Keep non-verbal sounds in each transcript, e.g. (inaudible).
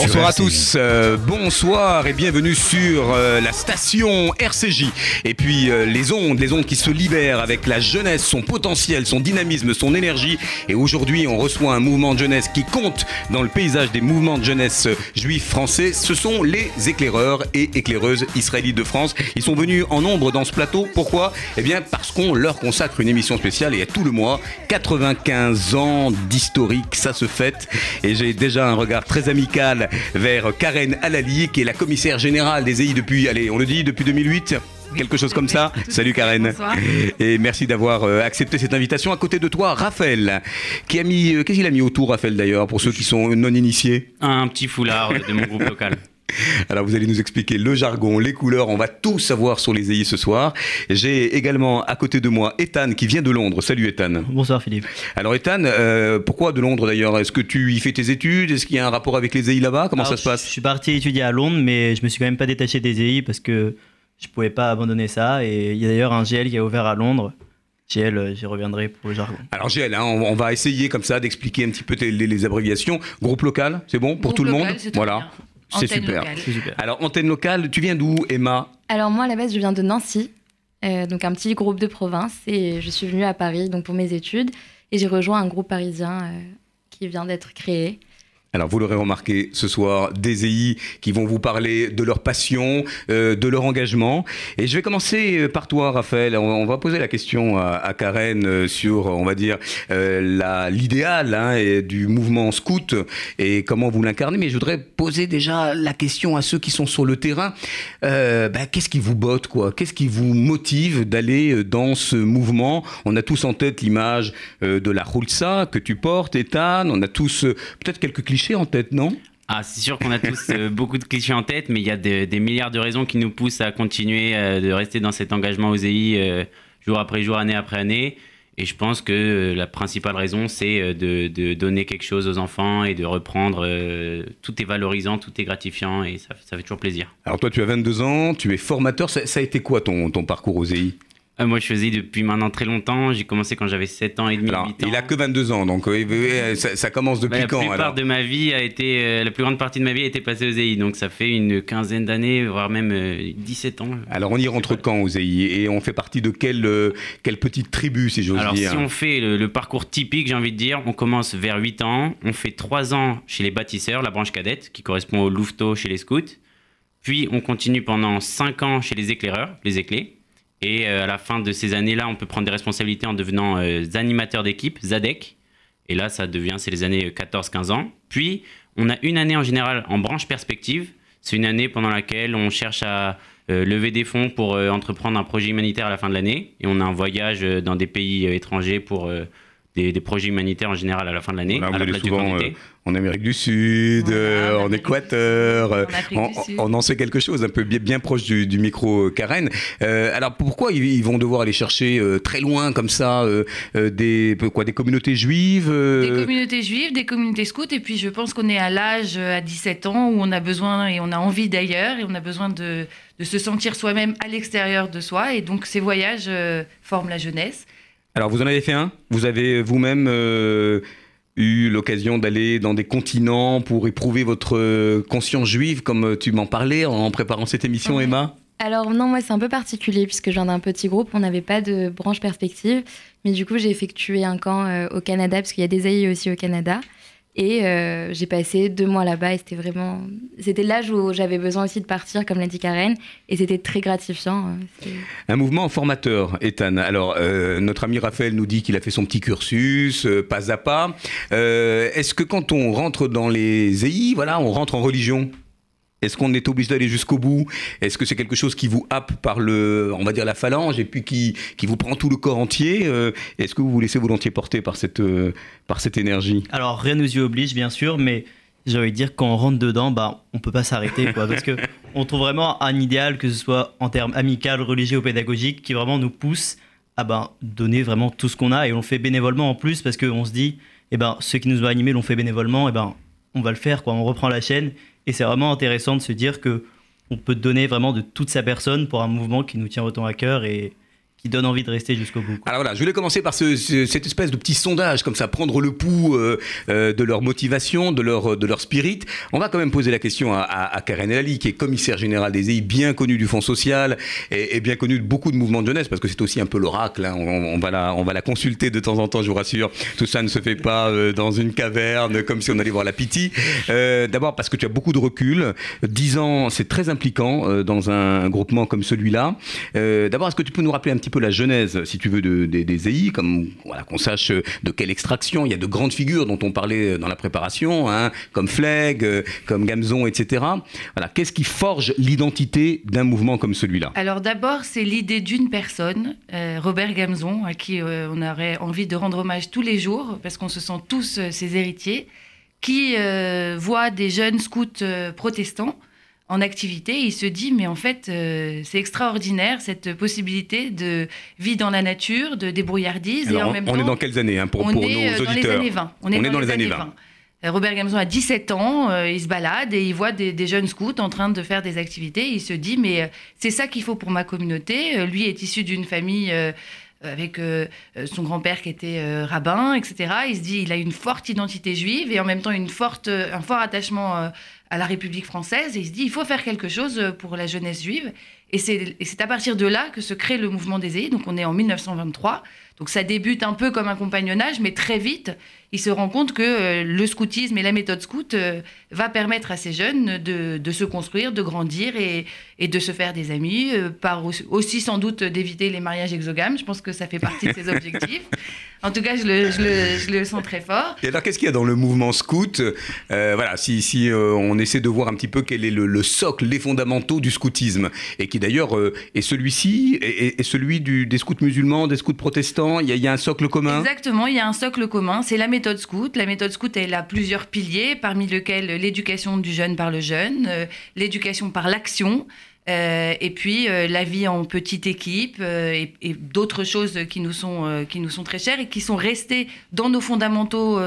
Bonsoir à tous, euh, bonsoir et bienvenue sur euh, la station RCJ. Et puis euh, les ondes, les ondes qui se libèrent avec la jeunesse, son potentiel, son dynamisme, son énergie. Et aujourd'hui, on reçoit un mouvement de jeunesse qui compte dans le paysage des mouvements de jeunesse juifs français. Ce sont les éclaireurs et éclaireuses israélites de France. Ils sont venus en nombre dans ce plateau. Pourquoi? Eh bien parce qu'on leur consacre une émission spéciale et à tout le mois, 95 ans d'historique, ça se fête. Et j'ai déjà un regard très amical vers Karen Alali, qui est la commissaire générale des EI depuis, allez, on le dit, depuis 2008 quelque chose comme ça. (laughs) Salut Karen. Bonsoir. Et merci d'avoir euh, accepté cette invitation. À côté de toi, Raphaël, qui a mis, euh, qu'est-ce qu'il a mis autour, Raphaël d'ailleurs, pour ceux qui sont non initiés? Un petit foulard de mon groupe local. (laughs) Alors vous allez nous expliquer le jargon, les couleurs, on va tout savoir sur les EI ce soir. J'ai également à côté de moi Ethan qui vient de Londres. Salut Ethan. Bonsoir Philippe. Alors Ethan, euh, pourquoi de Londres d'ailleurs? Est-ce que tu y fais tes études? Est-ce qu'il y a un rapport avec les EI là-bas? Comment Alors, ça se passe? Je suis parti étudier à Londres, mais je me suis quand même pas détaché des EI parce que je pouvais pas abandonner ça. Et il y a d'ailleurs un GL qui a ouvert à Londres. GL, euh, j'y reviendrai pour le jargon. Alors GL, hein, on, on va essayer comme ça d'expliquer un petit peu les, les abréviations. Groupe local, c'est bon pour Groupe tout le monde? Voilà, bien. C'est super. Alors antenne locale, tu viens d'où Emma? Alors moi, à la base, je viens de Nancy, euh, donc un petit groupe de province, et je suis venue à Paris donc pour mes études, et j'ai rejoint un groupe parisien euh, qui vient d'être créé. Alors vous l'aurez remarqué ce soir, des EI qui vont vous parler de leur passion, euh, de leur engagement. Et je vais commencer euh, par toi, Raphaël. On, va poser la question à, Karen euh, sur, on va dire, l'idéal hein, du mouvement scout et comment vous l'incarnez. Mais je voudrais poser déjà la question à ceux qui sont sur le terrain. Bah, Qu'est-ce qui vous botte, quoi? Qu'est-ce qui vous motive d'aller dans ce mouvement? On a tous en tête l'image de la Hulsa que tu portes, Ethan. On a tous peut-être quelques clichés en tête, non? Ah, c'est sûr qu'on a tous euh, (laughs) beaucoup de clichés en tête, mais il y a de- des milliards de raisons qui nous poussent à continuer euh, de rester dans cet engagement aux EI euh, jour après jour, année après année. Et je pense que la principale raison, c'est de, de donner quelque chose aux enfants et de reprendre. euh, tout est valorisant, tout est gratifiant et ça, ça fait toujours plaisir. Alors toi, tu as 22 ans, tu es formateur. Ça, ça a été quoi ton, ton parcours aux EI? Euh, moi, je faisais depuis maintenant très longtemps. J'ai commencé quand j'avais 7 ans et demi, Alors, 8 ans. il a que 22 ans, donc euh, ça, ça commence Bah, depuis la quand plupart alors de ma vie a été, euh, la plus grande partie de ma vie a été passée aux EI, donc ça fait une quinzaine d'années, voire même euh, 17 ans. Alors on y rentre quand aux EI Et on fait partie de quelle, quelle petite tribu, si j'ose Alors dire? si on fait le, le parcours typique, j'ai envie de dire, on commence vers 8 ans, on fait 3 ans chez les bâtisseurs, la branche cadette, qui correspond au louveteau chez les scouts, puis on continue pendant 5 ans chez les éclaireurs, les éclés, et euh, à la fin de ces années-là, on peut prendre des responsabilités en devenant euh, animateur d'équipe, ZADEC, et là ça devient, c'est les années 14-15 ans. Puis on a une année en général en branche perspective, c'est une année pendant laquelle on cherche à euh, lever des fonds pour euh, entreprendre un projet humanitaire à la fin de l'année. Et on a un voyage euh, dans des pays euh, étrangers pour euh, des, des projets humanitaire en général à la fin de l'année. Voilà, la souvent, camp d'été. En Amérique du Sud, Voilà, euh, en Équateur, euh, En on, du Sud. on en sait quelque chose, un peu bien, bien proche du, du micro euh, Karen. Euh, alors pourquoi ils, ils vont devoir aller chercher euh, très loin comme ça euh, euh, des, quoi, des communautés juives euh, Des communautés juives, des communautés scouts, et puis je pense qu'on est à l'âge, euh, à 17 ans, où on a besoin et on a envie d'ailleurs, et on a besoin de, de se sentir soi-même à l'extérieur de soi, et donc ces voyages euh, forment la jeunesse. Alors vous en avez fait un? Vous avez vous-même euh, eu l'occasion d'aller dans des continents pour éprouver votre euh, conscience juive, comme tu m'en parlais en préparant cette émission, Ouais. Emma? Alors non, moi c'est un peu particulier puisque je viens d'un petit groupe, on n'avait pas de branche perspective, mais du coup j'ai effectué un camp euh, au Canada parce qu'il y a des AI aussi au Canada. Et euh, j'ai passé deux mois là-bas et c'était vraiment... C'était l'âge où j'avais besoin aussi de partir, comme l'a dit Karen, et c'était très gratifiant. c'est- Un mouvement formateur, Ethan. Alors, euh, notre ami Raphaël nous dit qu'il a fait son petit cursus, euh, pas à pas. Est-ce que quand on rentre dans les EI, voilà, on rentre en religion? Est-ce qu'on est obligé d'aller jusqu'au bout? Est-ce que c'est quelque chose qui vous happe par le, on va dire la phalange et puis qui, qui vous prend tout le corps entier Euh, Est-ce que vous vous laissez volontiers porter par cette, euh, par cette énergie? Alors rien nous y oblige bien sûr, mais j'ai envie de dire quand on rentre dedans, bah on peut pas s'arrêter quoi, parce que on trouve vraiment un idéal que ce soit en termes amical, religieux ou pédagogique qui vraiment nous pousse à ben, donner vraiment tout ce qu'on a et on le fait bénévolement en plus parce qu'on se dit, eh ben ceux qui nous ont animés l'ont fait bénévolement, et ben on va le faire quoi, on reprend la chaîne Et c'est vraiment intéressant de se dire que on peut donner vraiment de toute sa personne pour un mouvement qui nous tient autant à cœur et, qui donne envie de rester jusqu'au bout. Alors voilà, je voulais commencer par ce, cette espèce de petit sondage, comme ça, prendre le pouls euh, euh, de leur motivation, de leur, de leur spirit. On va quand même poser la question à, Karen Elali, qui est commissaire général des EI, bien connu du Fonds social et, bien connu de beaucoup de mouvements de jeunesse, parce que c'est aussi un peu l'oracle. Hein. On, va la, on va la consulter de temps en temps, je vous rassure. Tout ça ne se fait pas euh, dans une caverne, comme si on allait voir la Piti. D'abord parce que tu as beaucoup de recul. Dix ans, c'est très impliquant dans un, un, groupement comme celui-là. D'abord, est-ce que tu peux nous rappeler un petit peu la genèse, si tu veux, de, de, des EI, comme voilà, qu'on sache de quelle extraction. Il y a de grandes figures dont on parlait dans la préparation, hein, comme Flegg, comme Gamzon, etc. Voilà, qu'est-ce qui forge l'identité d'un mouvement comme celui-là? Alors d'abord, c'est l'idée d'une personne, euh, Robert Gamzon, à qui euh, on aurait envie de rendre hommage tous les jours, parce qu'on se sent tous euh, ses héritiers, qui voit des jeunes scouts protestants en activité, il se dit mais en fait euh, c'est extraordinaire cette possibilité de vie dans la nature, de débrouillardise Alors, et en on, même on temps est dans quelles années hein, pour, on pour est nos dans auditeurs? les années 20. On, est, dans, les années 20. 20. Euh, Robert Gamzon a 17 ans, euh, il se balade et il voit des, des, jeunes scouts en train de faire des activités. Il se dit mais euh, c'est ça qu'il faut pour ma communauté. lui est issu d'une famille avec euh, son grand-père qui était euh, rabbin, etc. Il se dit il a une forte identité juive et en même temps une forte, un fort attachement euh, à la République française. Et il se dit il faut faire quelque chose pour la jeunesse juive. Et c'est à partir de là que se crée le mouvement des EI. Donc on est en 1923. Donc ça débute un peu comme un compagnonnage, mais très vite, il se rend compte que euh, le scoutisme et la méthode scout euh, va permettre à ces jeunes de, de se construire, de grandir et, et, de se faire des amis, euh, par aussi, aussi sans doute d'éviter les mariages exogames. Je pense que ça fait partie de ses objectifs. (laughs) En tout cas, je le, je le, je le sens très fort. Et alors, qu'est-ce qu'il y a dans le mouvement scout euh, Voilà, si, si euh, on essaie de voir un petit peu quel est le, le socle, les fondamentaux du scoutisme, et qui d'ailleurs euh, est celui-ci, et, et, celui du, des scouts musulmans, des scouts protestants, il y, a, il y, a, un socle commun? Exactement, il y a un socle commun, c'est la méthode La méthode scout, elle a plusieurs piliers, parmi lesquels l'éducation du jeune par le jeune, euh, l'éducation par l'action, euh, et puis euh, la vie en petite équipe et, et d'autres choses qui nous, sont, qui nous sont très chères et qui sont restées dans nos fondamentaux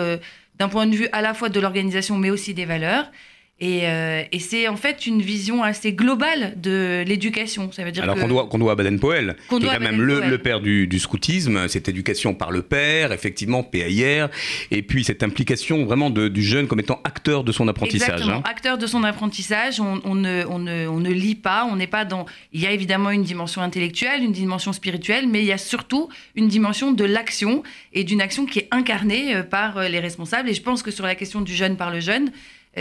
d'un point de vue à la fois de l'organisation mais aussi des valeurs. Et, euh, et c'est en fait une vision assez globale de l'éducation. Ça veut dire Alors qu'on doit, qu'on doit à Baden-Powell, qu qui est quand même le, le, père du, du, scoutisme, cette éducation par le père, effectivement, PAIR, et puis cette implication vraiment de, du jeune comme étant acteur de son apprentissage. Exactement, hein. acteur de son apprentissage. On, on, ne, on, ne, on ne lit pas, on n'est pas dans. Il y a évidemment une dimension intellectuelle, une dimension spirituelle, mais il y a surtout une dimension de l'action et d'une action qui est incarnée euh, par les responsables. Et je pense que sur la question du jeune par le jeune,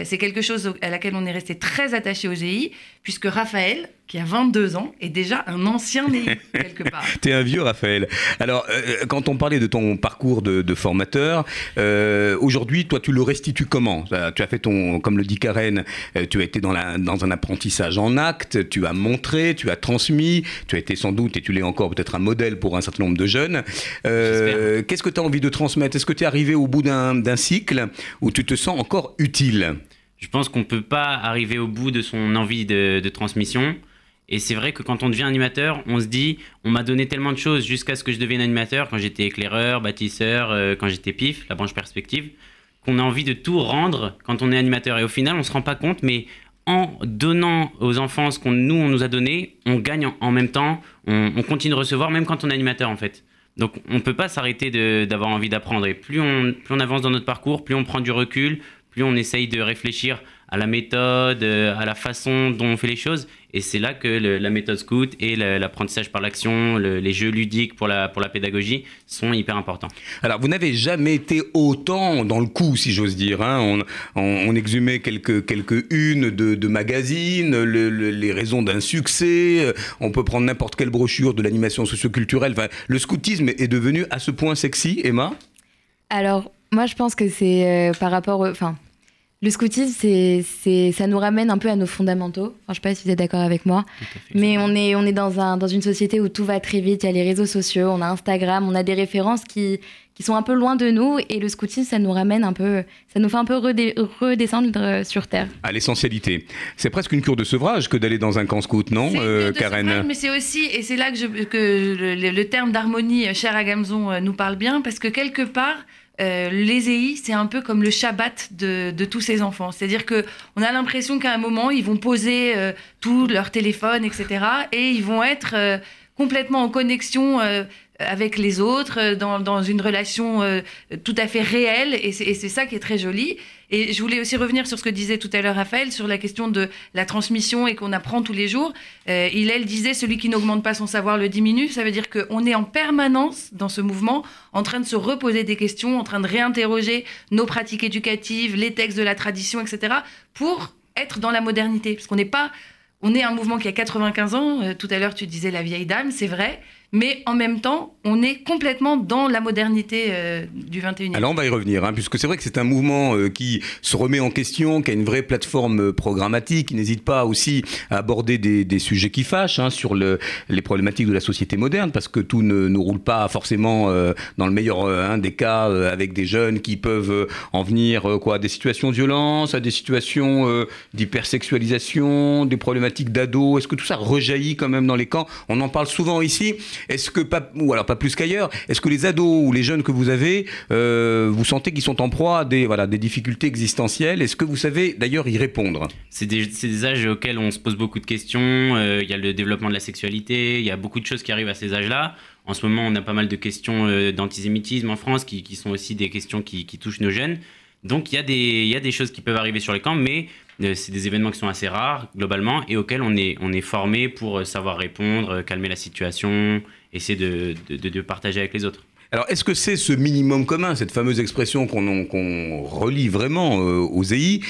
c'est quelque chose à laquelle on est resté très attaché aux GI, puisque Raphaël, qui a 22 ans, est déjà un ancien EI, (laughs) quelque part. T'es un vieux, Raphaël. Alors, euh, quand on parlait de ton parcours de, de formateur, euh, aujourd'hui, toi, tu le restitues comment? Tu as fait ton, comme le dit Karen, euh, tu as été dans, la, dans un apprentissage en acte, tu as montré, tu as transmis, tu as été sans doute, et tu l'es encore peut-être un modèle pour un certain nombre de jeunes. Euh, Qu'est-ce que tu as envie de transmettre? Est-ce que tu es arrivé au bout d'un cycle où tu te sens encore utile? Je pense qu'on ne peut pas arriver au bout de son envie de, de transmission. Et c'est vrai que quand on devient animateur, on se dit, on m'a donné tellement de choses jusqu'à ce que je devienne animateur, quand j'étais éclaireur, bâtisseur, euh, quand j'étais PIF, la branche perspective, qu'on a envie de tout rendre quand on est animateur. Et au final, on ne se rend pas compte, mais en donnant aux enfants ce qu'on nous, on nous a donné, on gagne en, même temps, on, on, continue de recevoir, même quand on est animateur en fait. Donc on ne peut pas s'arrêter d'avoir envie d'apprendre. Et plus on, plus on avance dans notre parcours, plus on prend du recul, plus on essaye de réfléchir à la méthode, à la façon dont on fait les choses. Et c'est là que le, la méthode scout et l'apprentissage par l'action, le, les jeux ludiques pour la, pour la pédagogie sont hyper importants. Alors, vous n'avez jamais été autant dans le coup, si j'ose dire. Hein. On, on, on, exhumait quelques, quelques unes de, de magazines, le, les raisons d'un succès. On peut prendre n'importe quelle brochure de l'animation socioculturelle. Enfin, le scoutisme est devenu à ce point sexy, Emma? Alors, moi, je pense que c'est euh, par rapport. Enfin, le scoutisme, c'est, c'est, ça nous ramène un peu à nos fondamentaux. Enfin, je sais pas si vous êtes d'accord avec moi. Mais on est, on est dans, un, dans une société où tout va très vite. Il y a les réseaux sociaux, on a Instagram, on a des références qui, qui sont un peu loin de nous. Et le scoutisme, ça nous ramène un peu. Ça nous fait un peu redé- redescendre sur Terre. À l'essentialité. C'est presque une cure de sevrage que d'aller dans un camp scout, non, euh, Karen sevrage, Mais c'est aussi, et c'est là que, je, que le, le, terme d'harmonie cher à Gamzon nous parle bien, parce que quelque part, euh, les EI, c'est un peu comme le Shabbat de, de tous ces enfants. C'est-à-dire que on a l'impression qu'à un moment, ils vont poser euh, tout leur téléphone, etc., et ils vont être euh, complètement en connexion euh, avec les autres, euh, dans, dans une relation euh, tout à fait réelle, et c'est ça qui est très joli. Et je voulais aussi revenir sur ce que disait tout à l'heure Raphaël, sur la question de la transmission et qu'on apprend tous les jours. Euh, il, elle disait, celui qui n'augmente pas son savoir le diminue. Ça veut dire qu'on est en permanence dans ce mouvement, en train de se reposer des questions, en train de réinterroger nos pratiques éducatives, les textes de la tradition, etc., pour être dans la modernité. Parce qu'on n'est pas... On est un mouvement qui a 95 ans. Euh, tout à l'heure, tu disais la vieille dame, c'est vrai. Mais en même temps, on est complètement dans la modernité euh, du 21e. Alors on va y revenir, hein, puisque c'est vrai que c'est un mouvement euh, qui se remet en question, qui a une vraie plateforme euh, programmatique, qui n'hésite pas aussi à aborder des, sujets qui fâchent hein, sur le, les problématiques de la société moderne, parce que tout ne, ne roule pas forcément dans le meilleur hein, des cas avec des jeunes qui peuvent en venir quoi, à des situations de violence, à des situations d'hypersexualisation, des problématiques d'ados. Est-ce que tout ça rejaillit quand même dans les camps? On en parle souvent ici. Est-ce que ou alors pas plus qu'ailleurs, est-ce que les ados ou les jeunes que vous avez, euh, vous sentez qu'ils sont en proie à des, voilà, des difficultés existentielles? Est-ce que vous savez d'ailleurs y répondre? C'est des, des âges auxquels on se pose beaucoup de questions. Euh, Il y a le développement de la sexualité, il y a beaucoup de choses qui arrivent à ces âges-là. En ce moment, on a pas mal de questions euh, d'antisémitisme en France qui, qui sont aussi des questions qui, qui touchent nos jeunes. Donc il y, a des, y a des choses qui peuvent arriver sur les camps, mais euh, c'est des événements qui sont assez rares globalement et auxquels on est, on est formé pour euh, savoir répondre, euh, calmer la situation, essayer de, de, partager avec les autres. Alors, est-ce que c'est ce minimum commun, cette fameuse expression qu'on qu'on relie vraiment aux EI,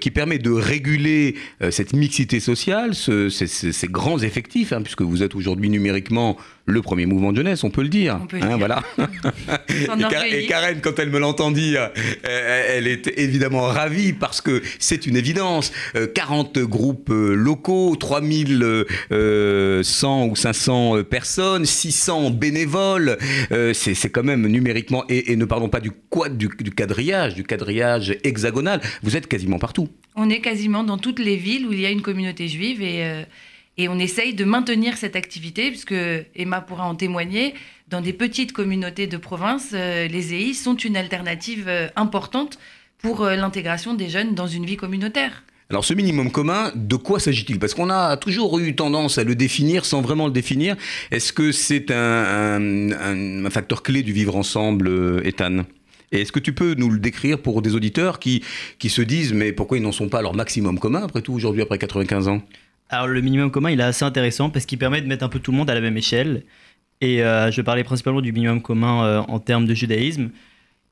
qui permet de réguler cette mixité sociale, ce- ces, ces- ces grands effectifs, hein, puisque vous êtes aujourd'hui numériquement le premier mouvement de jeunesse, on peut le dire. On peut le hein, dire. Voilà. (laughs) Et, Karen, quand elle me l'entend dire, euh, elle est évidemment ravie parce que c'est une évidence. Euh, 40 groupes euh, locaux, 3100 ou 500 euh, personnes, 600 bénévoles. Euh, c'est c'est quand même numériquement, et, et ne parlons pas du, quad, du, du quadrillage, du quadrillage hexagonal. Vous êtes quasiment partout. On est quasiment dans toutes les villes où il y a une communauté juive et, euh, et on essaye de maintenir cette activité, puisque Emma pourra en témoigner. Dans des petites communautés de province, euh, les EI sont une alternative euh, importante pour euh, l'intégration des jeunes dans une vie communautaire. Alors ce minimum commun, de quoi s'agit-il? Parce qu'on a toujours eu tendance à le définir sans vraiment le définir. Est-ce que c'est un, facteur clé du vivre ensemble, Ethan? Et est-ce que tu peux nous le décrire pour des auditeurs qui, qui se disent mais pourquoi ils n'en sont pas à leur maximum commun après tout aujourd'hui après 95 ans? Alors le minimum commun, il est assez intéressant parce qu'il permet de mettre un peu tout le monde à la même échelle. Et euh, je parlais principalement du minimum commun euh, en termes de judaïsme.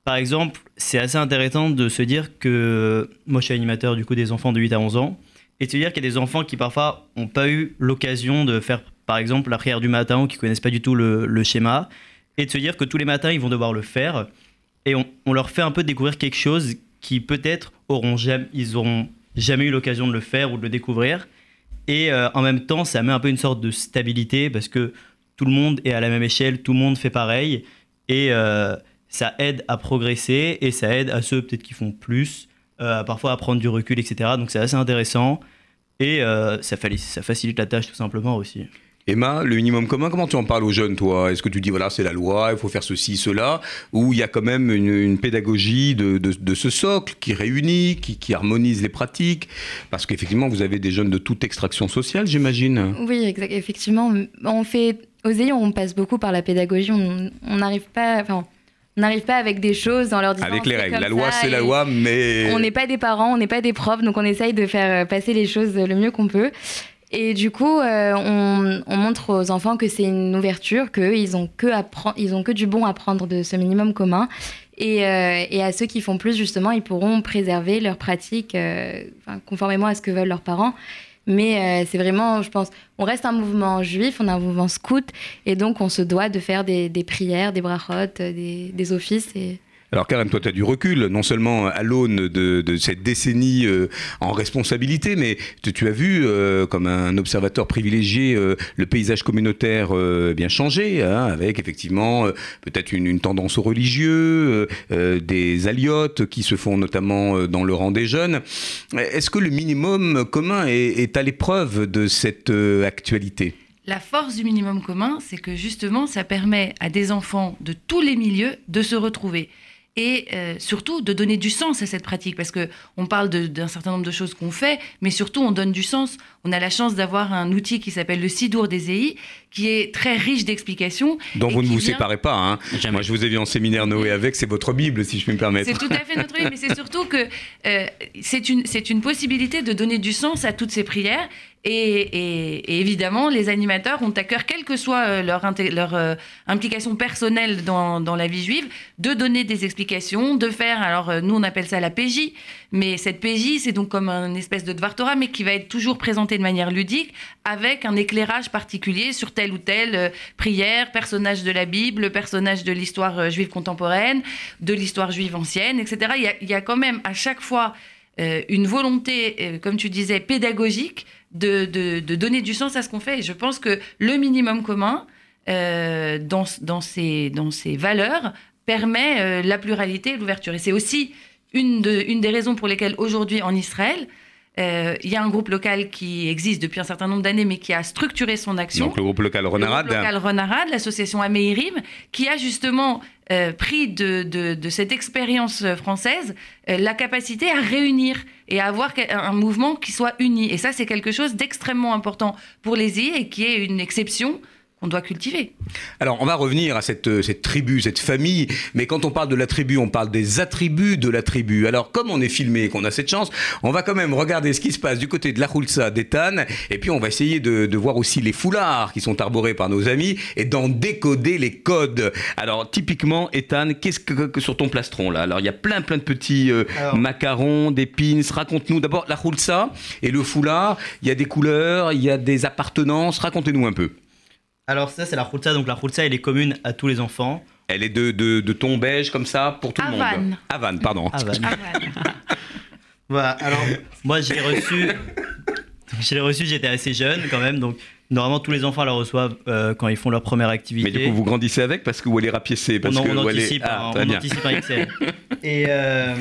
Par exemple, c'est assez intéressant de se dire que moi je suis animateur du coup des enfants de 8 à 11 ans et de se dire qu'il y a des enfants qui parfois n'ont pas eu l'occasion de faire par exemple la prière du matin ou qui connaissent pas du tout le, schéma et de se dire que tous les matins ils vont devoir le faire et on, on leur fait un peu découvrir quelque chose qui peut-être auront jamais, ils auront jamais eu l'occasion de le faire ou de le découvrir et euh, en même temps, ça met un peu une sorte de stabilité parce que tout le monde est à la même échelle, tout le monde fait pareil. Et euh, ça aide à progresser et ça aide à ceux peut-être qui font plus, euh, parfois à prendre du recul, etc. Donc c'est assez intéressant. Et ça facilite la tâche tout simplement aussi. Emma, le minimum commun, comment tu en parles aux jeunes, toi? Est-ce que tu dis, voilà, c'est la loi, il faut faire ceci, cela? Ou il y a quand même une, une pédagogie de, de- de ce socle qui réunit, qui, qui harmonise les pratiques? Parce qu'effectivement, vous avez des jeunes de toute extraction sociale, j'imagine. Oui, exact. Effectivement, on fait aux ayants, on passe beaucoup par la pédagogie. On n'arrive pas, enfin, on n'arrive pas avec des choses en leur disant. Avec les règles. La loi, c'est la loi, mais... On n'est pas des parents, on n'est pas des profs, donc on essaye de faire passer les choses le mieux qu'on peut. Et du coup, euh, on, on montre aux enfants que c'est une ouverture, qu'ils ont ils ont que du bon à prendre de ce minimum commun. Et, euh, à ceux qui font plus, justement, ils pourront préserver leurs pratiques euh, conformément à ce que veulent leurs parents. Mais c'est vraiment, je pense, on reste un mouvement juif, on est un mouvement scout, et donc on se doit de faire des, prières, des brachot, des, offices. Alors Karen, toi tu as du recul, non seulement à l'aune de, cette décennie euh, en responsabilité, mais tu, as vu euh, comme un observateur privilégié euh, le paysage communautaire bien changé, hein, avec effectivement peut-être une, tendance au religieux, des aliotes qui se font notamment dans le rang des jeunes. Est-ce que le minimum commun est, à l'épreuve de cette actualité? La force du minimum commun, c'est que justement, ça permet à des enfants de tous les milieux de se retrouver. Et euh, surtout de donner du sens à cette pratique parce que on parle d'un certain nombre de choses qu'on fait, mais surtout on donne du sens. On a la chance d'avoir un outil qui s'appelle le Sidour des EI, qui est très riche d'explications. Dont vous ne vous vient- séparez pas. Hein. Moi, je vous ai vu en séminaire Noé avec, c'est votre Bible, si je puis me permettre. C'est tout à fait notre vie, mais c'est surtout que euh, c'est une, c'est une possibilité de donner du sens à toutes ces prières. Et, évidemment, les animateurs ont à cœur, quelle que soit euh, leur, euh, implication personnelle dans, la vie juive, de donner des explications, de faire, alors euh, nous on appelle ça la PJ, mais cette PJ c'est donc comme une espèce de Dvar Torah, mais qui va être toujours présentée de manière ludique, avec un éclairage particulier sur telle ou telle prière, personnage de la Bible, personnage de l'histoire juive contemporaine, de l'histoire juive ancienne, etc. Il y a, quand même à chaque fois une volonté, comme tu disais, pédagogique de, de- donner du sens à ce qu'on fait. Et je pense que le minimum commun, euh, dans, dans, ces, dans valeurs, permet euh, la pluralité et l'ouverture. Et c'est aussi une, de- une des raisons pour lesquelles aujourd'hui en Israël, euh, il y a un groupe local qui existe depuis un certain nombre d'années, mais qui a structuré son action. Donc le groupe local Le Renarade. groupe local Renarade, l'association Ameirim, qui a justement euh, pris de, de- de cette expérience française euh, la capacité à réunir et à avoir un mouvement qui soit uni. Et ça, c'est quelque chose d'extrêmement important pour les îles et qui est une exception qu'on doit cultiver. Alors, on va revenir à cette, euh, cette tribu, cette famille. Mais quand on parle de la tribu, on parle des attributs de la tribu. Alors, comme on est filmé et qu'on a cette chance, on va quand même regarder ce qui se passe du côté de la Hulsa d'Ethan. Et puis, on va essayer de, de voir aussi les foulards qui sont arborés par nos amis et d'en décoder les codes. Alors, typiquement, Ethan, qu'est-ce que, que sur ton plastron là? Alors, il y a plein, plein de petits euh, Alors- macarons, des pins. Raconte-nous d'abord la Hulsa et le foulard. Il y a des couleurs, il y a des appartenances. Racontez-nous un peu. Alors ça, c'est la Khulsa. Donc la Khulsa, elle est commune à tous les enfants. Elle est de, de, de ton beige comme ça pour tout le Havane. monde. Havane, pardon. Ah, bah, Ah, voilà. Alors moi je l'ai reçu, (laughs) je l'ai reçu, j'étais assez jeune quand même, donc normalement tous les enfants la reçoivent euh, quand ils font leur première activité. Mais du coup, vous grandissez avec parce que elle est rapiécée? Parce on, que on où elle est- anticipe, Ah, un, on bien. anticipe un XL. (laughs) Et euh,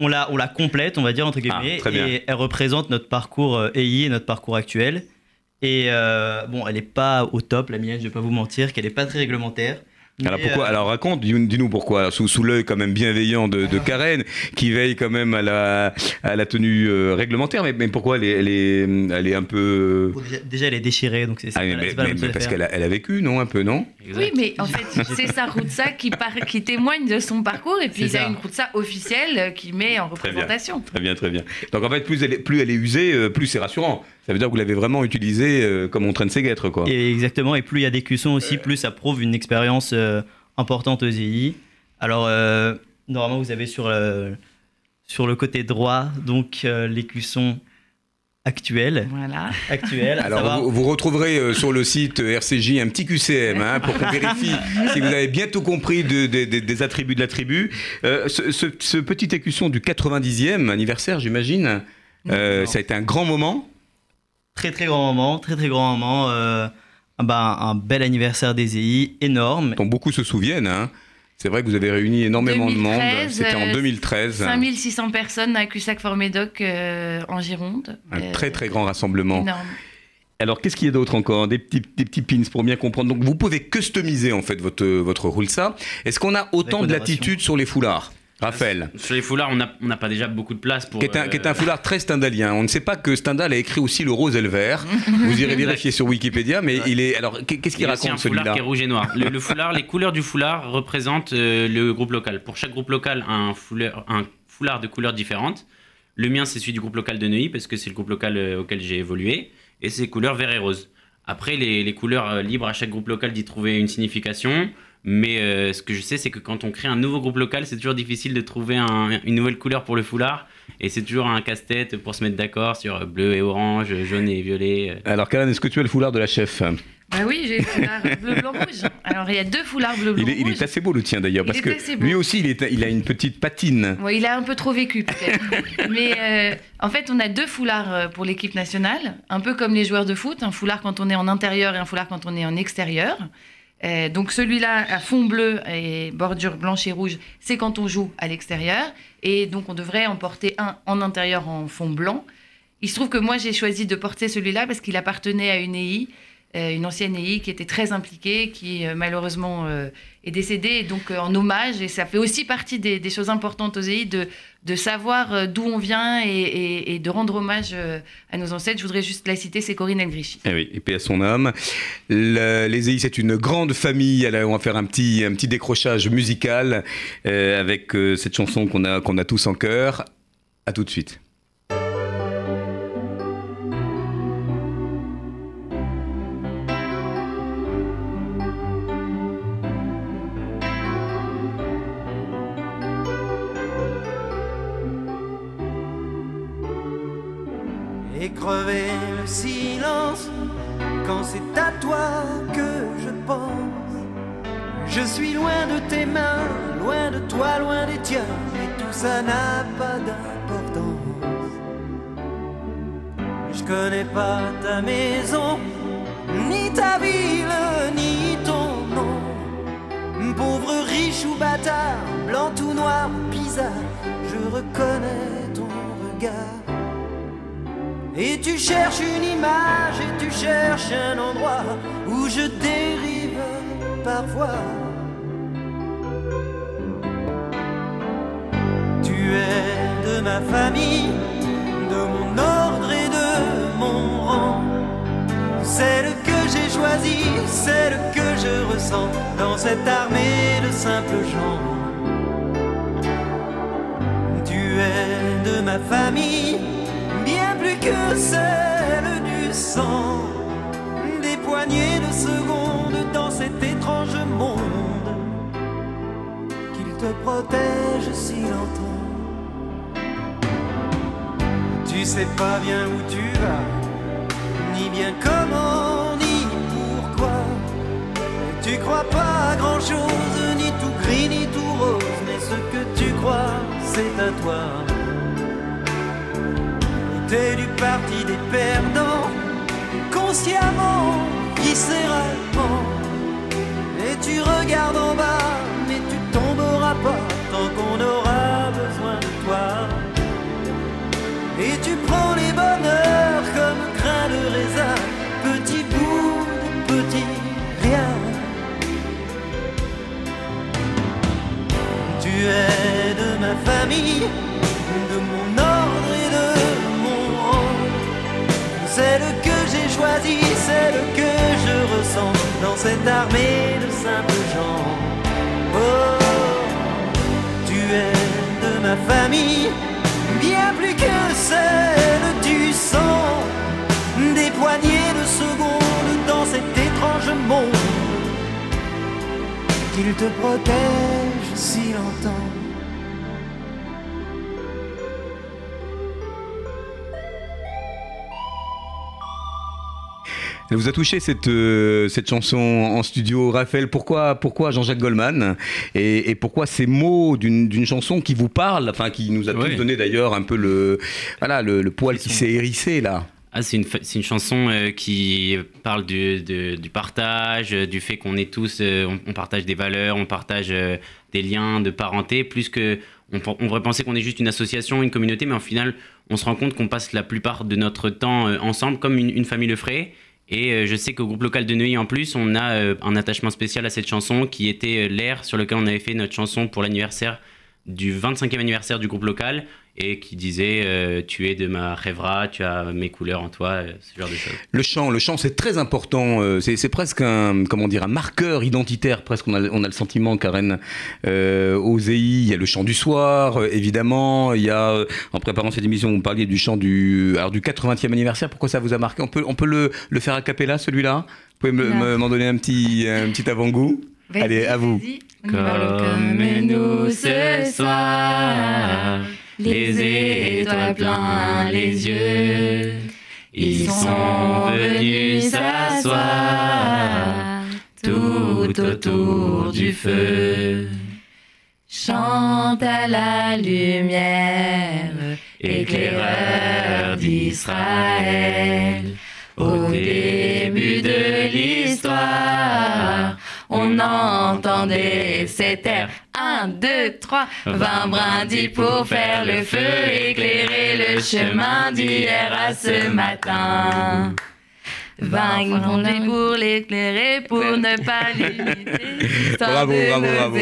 on, la, on la complète, on va dire, entre guillemets, Ah, très bien. et elle représente notre parcours euh, EI et notre parcours actuel. Et euh, bon, elle n'est pas au top, la mienne, je vais pas vous mentir, qu'elle n'est pas très réglementaire. Alors Mais, pourquoi euh, Alors raconte, dis- dis-nous pourquoi. Sous, sous l'œil quand même bienveillant de, de Karen, qui veille quand même à la, à la tenue euh, réglementaire. Mais, mais pourquoi elle est, elle est, elle est un peu. déjà, déjà, elle est déchirée, donc c'est Ah, pas, mais, mais- parce qu'elle a, elle a vécu, non Un peu, non? Oui, mais en fait, (laughs) c'est sa routsa qui, par- qui témoigne de son parcours et puis il C'est y a une routsa officielle qui met en Très bien. représentation. Très bien, très bien. Donc en fait, plus elle est, plus elle est usée, plus c'est rassurant. Ça veut dire que vous l'avez vraiment utilisée euh, comme on traîne ses guêtres, quoi. Et exactement, et plus il y a des cuissons aussi, plus ça prouve une expérience euh, importante aux EI. Alors, euh, normalement, vous avez sur, euh, sur le côté droit, donc euh, les cuissons actuels. Voilà. actuels à Alors, vous, vous retrouverez euh, sur le site RCJ un petit QCM hein, pour qu'on vérifie (laughs) si vous avez bien tout compris de- de- de- des attributs de la tribu. Euh, ce, ce- ce petit écusson du 90e anniversaire, j'imagine, euh, ça a été un grand moment. Très très grand moment, très très grand moment. euh, bah, un bel anniversaire des EI, énorme. dont beaucoup se souviennent. hein. C'est vrai que vous avez réuni énormément de monde. 2013, C'était en euh, 2013. 5600 personnes à Cussac-Fort-Médoc euh, en Gironde. Un Euh, très très grand rassemblement. Énorme. Alors, qu'est-ce qu'il y a d'autre encore? Des petits, des petits pins pour bien comprendre. Donc, vous pouvez customiser en fait votre, votre Hulsa. Est-ce qu'on a autant de latitude sur les foulards? Raphaël Sur les foulards, on n'a pas déjà beaucoup de place pour. qui est, un, euh, qui est un foulard très stendhalien. On ne sait pas que Stendhal a écrit aussi le rose et le vert. Vous irez (laughs) vérifier sur Wikipédia, mais il est. Alors, qu'est- qu'est-ce Il qu'il y a aussi un raconte foulard celui-là qui est rouge et noir. Le, le foulard, les couleurs du foulard représentent euh, le groupe local. Pour chaque groupe local, un foulard, un foulard de couleurs différentes. Le mien, c'est celui du groupe local de Neuilly, parce que c'est le groupe local euh, auquel j'ai évolué. Et c'est couleurs vert et rose. Après, les, les couleurs libres à chaque groupe local d'y trouver une signification. Mais euh, ce que je sais, c'est que quand on crée un nouveau groupe local, c'est toujours difficile de trouver un- une nouvelle couleur pour le foulard. Et c'est toujours un casse-tête pour se mettre d'accord sur bleu et orange, jaune et violet. Alors, Karen, est-ce que tu as le foulard de la chef? Bah oui, j'ai le foulard bleu, blanc, rouge. Alors il y a deux foulards bleu, blanc, il est, il rouge. est assez beau le tien d'ailleurs, Il parce est que assez beau. lui aussi, il, est, il a une petite patine. Il a un peu trop vécu peut-être. (laughs) Mais euh, en fait, on a deux foulards euh, pour l'équipe nationale, un peu comme les joueurs de foot, un foulard quand on est en intérieur et un foulard quand on est en extérieur. Euh, donc celui-là à fond bleu et bordure blanche et rouge, c'est quand on joue à l'extérieur. Et donc on devrait en porter un en intérieur en fond blanc. Il se trouve que moi j'ai choisi de porter celui-là parce qu'il appartenait à une EI une ancienne EI qui était très impliquée, qui euh, malheureusement euh, est décédée, donc en hommage, et ça fait aussi partie des, choses importantes aux EI de, de savoir d'où on vient et, de rendre hommage à nos ancêtres. Je voudrais juste la citer, c'est Corinne Elgrichy. Eh oui, et paix à son âme. Le, les EI, c'est une grande famille. Alors, on va faire un petit, un petit décrochage musical euh, avec euh, cette chanson qu'on a, qu'on a tous en cœur. À tout de suite. Silence quand c'est à toi que je pense. Je suis loin de tes mains, loin de toi, loin des tiens, et tout ça n'a pas d'importance. Je connais pas ta maison, ni ta ville, ni ton nom. Pauvre, riche ou bâtard, blanc ou noir ou bizarre, je reconnais ton regard. Et tu cherches une image et tu cherches un endroit où je dérive parfois. Tu es de ma famille, de mon ordre et de mon rang. Celle que j'ai choisie, celle que je ressens dans cette armée de simples gens. Tu es de ma famille que celle du sang. Des poignées de secondes dans cet étrange monde qu'il te protège si longtemps. Tu sais pas bien où tu vas, ni bien comment, ni pourquoi. Tu crois pas à grand chose, ni tout gris, ni tout rose, mais ce que tu crois, c'est à toi. T'es du parti des perdants, consciemment, viscéralement. Et tu regardes en bas, mais tu tomberas pas tant qu'on aura besoin de toi. Et tu prends les bonheurs comme grain de raisin, petit bout de petit rien. Tu es de ma famille, de mon celle que j'ai choisie, celle que je ressens dans cette armée de simples gens. Oh, tu es de ma famille, bien plus que celle du sang. Des poignées de secondes dans cet étrange monde qu'il te protège si longtemps. Elle vous a touché cette, euh, cette chanson en studio, Raphaël? Pourquoi, pourquoi Jean-Jacques Goldman? Et, et, pourquoi ces mots d'une chanson qui vous parle, enfin qui nous a tous donné d'ailleurs un peu le, voilà, le, le poil qui s'est hérissé là ah, c'est une, une, chanson euh, qui parle du, de, du partage, euh, du fait qu'on est tous, euh, on, on, partage des valeurs, on partage des liens de parenté, plus que on, on pourrait penser qu'on est juste une association, une communauté, mais en final, on se rend compte qu'on passe la plupart de notre temps ensemble, comme une, une famille le ferait. Et euh, je sais qu'au groupe local de Neuilly, en plus, on a euh, un attachement spécial à cette chanson qui était l'air sur lequel on avait fait notre chanson pour l'anniversaire du 25e anniversaire du groupe local et qui disait euh, tu es de ma rêvera, tu as mes couleurs en toi, euh, ce genre de choses. Le chant, le chant c'est très important, euh, c'est presque un, comment dire, un marqueur identitaire, presque on a, on a le sentiment, Karen, euh, aux EI, il y a le chant du soir, évidemment, il y a, en préparant cette émission, vous parliez du chant du, alors du 80e anniversaire, pourquoi ça vous a marqué? On peut, on peut le, le faire a cappella celui-là? Vous pouvez m'en donner un petit, un petit avant-goût? Allez, à vous. Comme nous ce soir les étoiles plein les yeux. Ils sont venus s'asseoir tout autour du feu. Chante à la lumière, éclaireur d'Israël. Au début de l'histoire, on entendait cet air. Un, deux, trois, vingt brindilles pour faire le feu, éclairer le chemin d'hier à ce matin. Pour l'éclairer, pour ne pas (laughs) l'imiter. Bravo, bravo, bravo.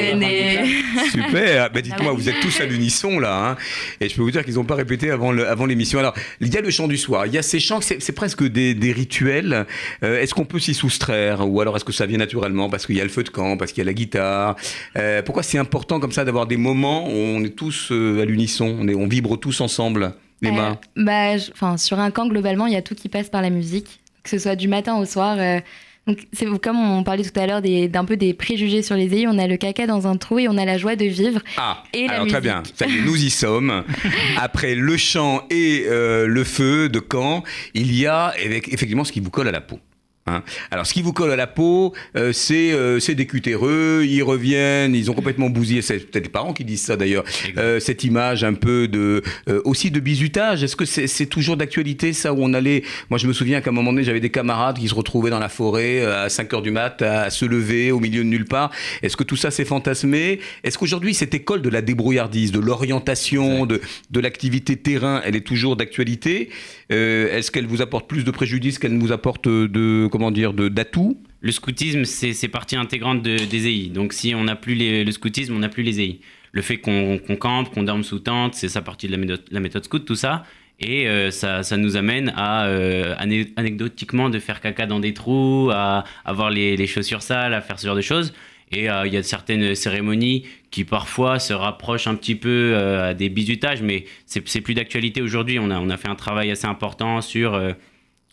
Super. (laughs) Bah, dites-moi, Ah vous êtes tous à l'unisson là, hein. et je peux vous dire qu'ils n'ont pas répété avant le- avant l'émission. Alors, il y a le chant du soir, il y a ces chants, c'est c'est presque des, des rituels. Euh, est-ce qu'on peut s'y soustraire, ou alors est-ce que ça vient naturellement parce qu'il y a le feu de camp, parce qu'il y a la guitare? Euh, Pourquoi c'est important comme ça d'avoir des moments où on est tous euh, à l'unisson, on, est- on vibre tous ensemble, les mains. Bah, je- sur un camp, globalement, il y a tout qui passe par la musique, que ce soit du matin au soir. euh, donc, c'est comme on parlait tout à l'heure d'un peu des préjugés sur les EI, on a le caca dans un trou et on a la joie de vivre. Ah, Et la alors très bien. Ça y est, nous y sommes. (laughs) Après le chant et euh, le feu de camp, il y a effectivement ce qui vous colle à la peau. Hein. Alors, ce qui vous colle à la peau, euh, c'est euh, c'est des cutéreux, ils reviennent, ils ont complètement bousillé. C'est peut-être les parents qui disent ça d'ailleurs. Euh, cette image un peu de euh, aussi de bizutage. Est-ce que c'est c'est toujours d'actualité ça où on allait Moi, je me souviens qu'à un moment donné, j'avais des camarades qui se retrouvaient dans la forêt euh, à 5 heures du mat à se lever au milieu de nulle part. Est-ce que tout ça s'est fantasmé? Est-ce qu'aujourd'hui, cette école de la débrouillardise, de l'orientation, de, de l'activité terrain, elle est toujours d'actualité? Est-ce qu'elle vous apporte plus de préjudice qu'elle nous apporte de comment dire de d'atouts? Le scoutisme, c'est partie intégrante de- des EI. Donc si on n'a plus le scoutisme, on n'a plus les EI. Le fait qu'on campe, qu'on dorme sous tente, c'est ça partie de la méthode, scout, tout ça. Et euh, ça, nous amène à, euh, anecdotiquement, de faire caca dans des trous, à avoir les, les chaussures sales, à faire ce genre de choses. Et euh, il y a certaines cérémonies qui parfois se rapprochent un petit peu euh, à des bizutages, mais c'est plus d'actualité aujourd'hui. On a, on a fait un travail assez important sur euh,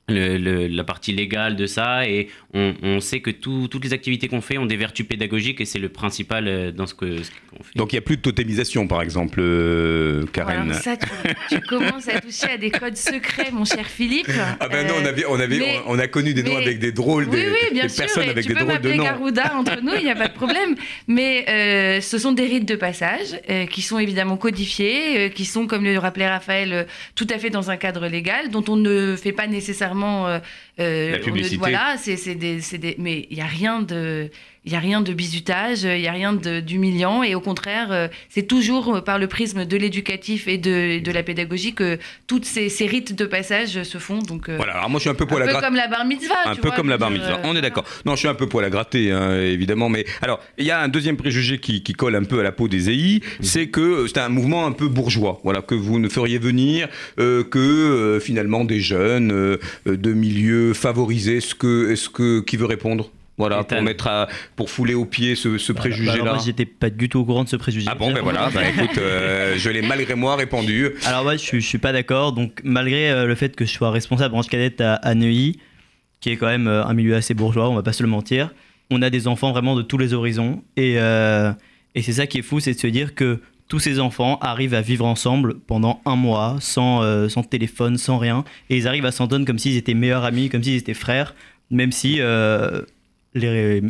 le- le- la partie légale de ça et on, on sait que tout- toutes les activités qu'on fait ont des vertus pédagogiques et c'est le principal euh, dans ce qu'on fait. Donc il n'y a plus de totémisation, par exemple, euh, Karen. Alors ça, tu, tu commences à toucher à des codes secrets, mon cher Philippe. Ah ben non, on, Euh, avait, on, avait, mais- on, on a connu des noms mais- avec des drôles, Oui, des, oui, bien des sûr. personnes et avec tu des peux drôles de noms. Garouda entre nous, il n'y a pas de problème. Mais euh, ce sont des rites de passage euh, qui sont évidemment codifiés, euh, qui sont, comme le rappelait Raphaël, euh, tout à fait dans un cadre légal, dont on ne fait pas nécessairement. Euh, euh, La on publicité. voilà, c'est des, mais il n'y a rien de. Il n'y a rien de bizutage, il n'y a rien de- d'humiliant, et au contraire, euh, c'est toujours euh, par le prisme de l'éducatif et de, de la pédagogie que toutes ces, ces rites de passage se font. Donc, Voilà, alors moi je suis un peu un poil à peu gratter. comme la bar mitzvah. Un tu peu vois, comme la bar mitzvah, on est d'accord. Non, je suis un peu poil à gratter, hein, évidemment. Mais alors, il y a un deuxième préjugé qui, qui colle un peu à la peau des EI, c'est que c'est un mouvement un peu bourgeois. Voilà, que vous ne feriez venir euh, que euh, finalement des jeunes euh, de milieux favorisés. Est-ce que, est-ce que qui veut répondre? Voilà, pour mettre à- pour fouler au pied ce, ce Bah, préjugé-là. alors moi, j'étais pas du tout au courant de ce préjugé. ah bon, ben voilà, ben écoute, euh, je l'ai malgré moi répandu. Alors ouais, je, suis- je suis pas d'accord. Donc malgré euh, le fait que je sois responsable branche cadette à, à Neuilly, qui est quand même euh, un milieu assez bourgeois, on va pas se le mentir, on a des enfants vraiment de tous les horizons. Et, et c'est ça qui est fou, c'est de se dire que tous ces enfants arrivent à vivre ensemble pendant un mois, sans, euh, téléphone, sans rien. Et ils arrivent à s'entendre comme s'ils étaient meilleurs amis, comme s'ils étaient frères, même si euh, les,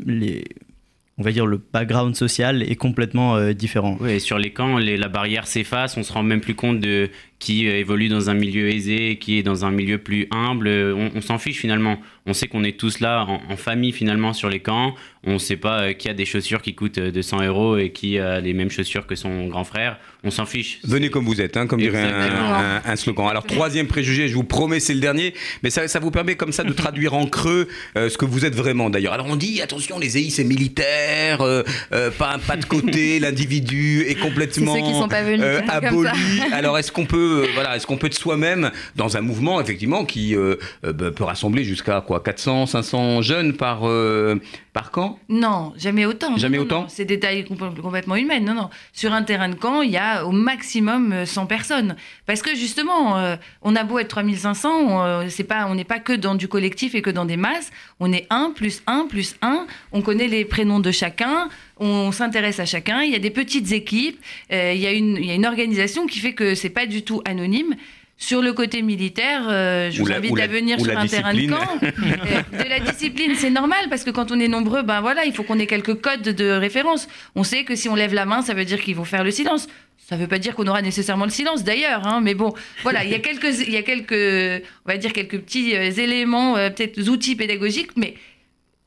on va dire le background social est complètement euh, différent. Et sur les camps, la barrière s'efface, on se rend même plus compte de qui euh, évolue dans un milieu aisé, qui est dans un milieu plus humble. Euh, On, on s'en fiche finalement. On sait qu'on est tous là en, en famille finalement sur les camps. On ne sait pas euh, qui a des chaussures qui coûtent euh, 200 euros et qui a les mêmes chaussures que son grand frère. On s'en fiche. Venez comme vous êtes, hein, comme dirait un, un- un slogan. Alors, troisième préjugé, je vous promets, c'est le dernier, mais ça, ça vous permet comme ça de traduire en creux euh, ce que vous êtes vraiment d'ailleurs. Alors, on dit, attention, les EI, c'est militaire, euh, euh, pas, pas de côté, (laughs) l'individu est complètement C'est ceux qui sont pas venus, euh, comme ça. aboli. Alors, est-ce qu'on peut, euh, voilà, est-ce qu'on peut être soi-même dans un mouvement, effectivement, qui euh, euh, bah, peut rassembler jusqu'à quoi 400, 500 jeunes par, euh, par camp? Non, jamais autant. Jamais Non, autant? C'est des tailles compl- complètement humaines. Non, non. Sur un terrain de camp, il y a au maximum euh, 100 personnes. Parce que justement, euh, on a beau être 3500, on, c'est pas, on n'est pas que dans du collectif et que dans des masses. On est un plus un plus un. On connaît les prénoms de chacun. On s'intéresse à chacun. Il y a des petites équipes. euh, il, y a une, il y a une organisation qui fait que c'est pas du tout anonyme. Sur le côté militaire, euh, je Ou vous la- invite à venir sur un terrain de camp. (laughs) Euh, de la discipline, c'est normal parce que quand on est nombreux, ben voilà, il faut qu'on ait quelques codes de référence. On sait que si on lève la main, ça veut dire qu'ils vont faire le silence. Ça ne veut pas dire qu'on aura nécessairement le silence d'ailleurs, hein, mais bon, voilà, il y a quelques, il y a quelques, on va dire quelques petits éléments, peut-être outils pédagogiques, mais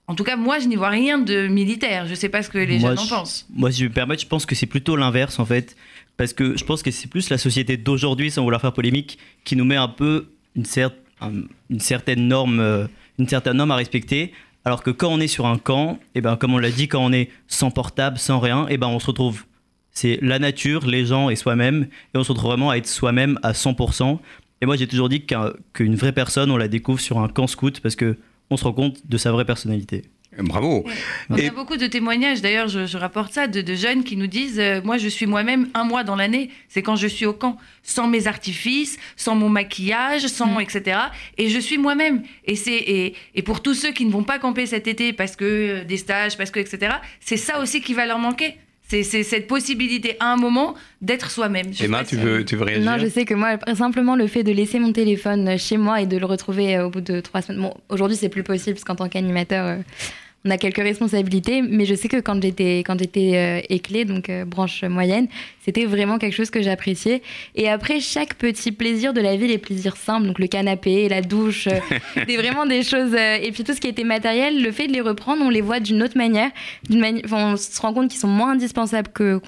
en tout cas, moi, je n'y vois rien de militaire. Je ne sais pas ce que les Moi, jeunes en je- pensent. Moi, si je me permets, je pense que c'est plutôt l'inverse en fait. Parce que je pense que c'est plus la société d'aujourd'hui, sans vouloir faire polémique, qui nous met un peu une, cer- un- une certaine norme euh, une certaine norme à respecter. Alors que quand on est sur un camp, et ben comme on l'a dit, quand on est sans portable, sans rien, et ben on se retrouve c'est la nature, les gens et soi-même, et on se retrouve vraiment à être soi-même à 100%. Et moi, j'ai toujours dit qu'une vraie personne, on la découvre sur un camp scout parce que on se rend compte de sa vraie personnalité. Bravo. On a beaucoup de témoignages, d'ailleurs, je, rapporte ça, de, jeunes qui nous disent euh, Moi, je suis moi-même un mois dans l'année, c'est quand je suis au camp, sans mes artifices, sans mon maquillage, sans mm. etc. Et je suis moi-même. Et, et, et pour tous ceux qui ne vont pas camper cet été parce que euh, des stages, parce que etc., c'est ça aussi qui va leur manquer. C'est cette possibilité à un moment d'être soi-même. Emma, tu veux, tu veux réagir Non, je sais que moi, simplement le fait de laisser mon téléphone chez moi et de le retrouver euh, au bout de trois semaines. Bon, aujourd'hui, c'est plus possible parce qu'en tant qu'animateur, euh, on a quelques responsabilités, mais je sais que quand j'étais quand j'étais euh, éclée, donc branche moyenne, c'était vraiment quelque chose que j'appréciais. Et après, chaque petit plaisir de la vie, les plaisirs simples, donc le canapé, la douche, (laughs) c'est vraiment des choses. et puis tout ce qui était matériel, le fait de les reprendre, on les voit d'une autre manière. D'une on se rend compte qu'ils sont moins indispensables que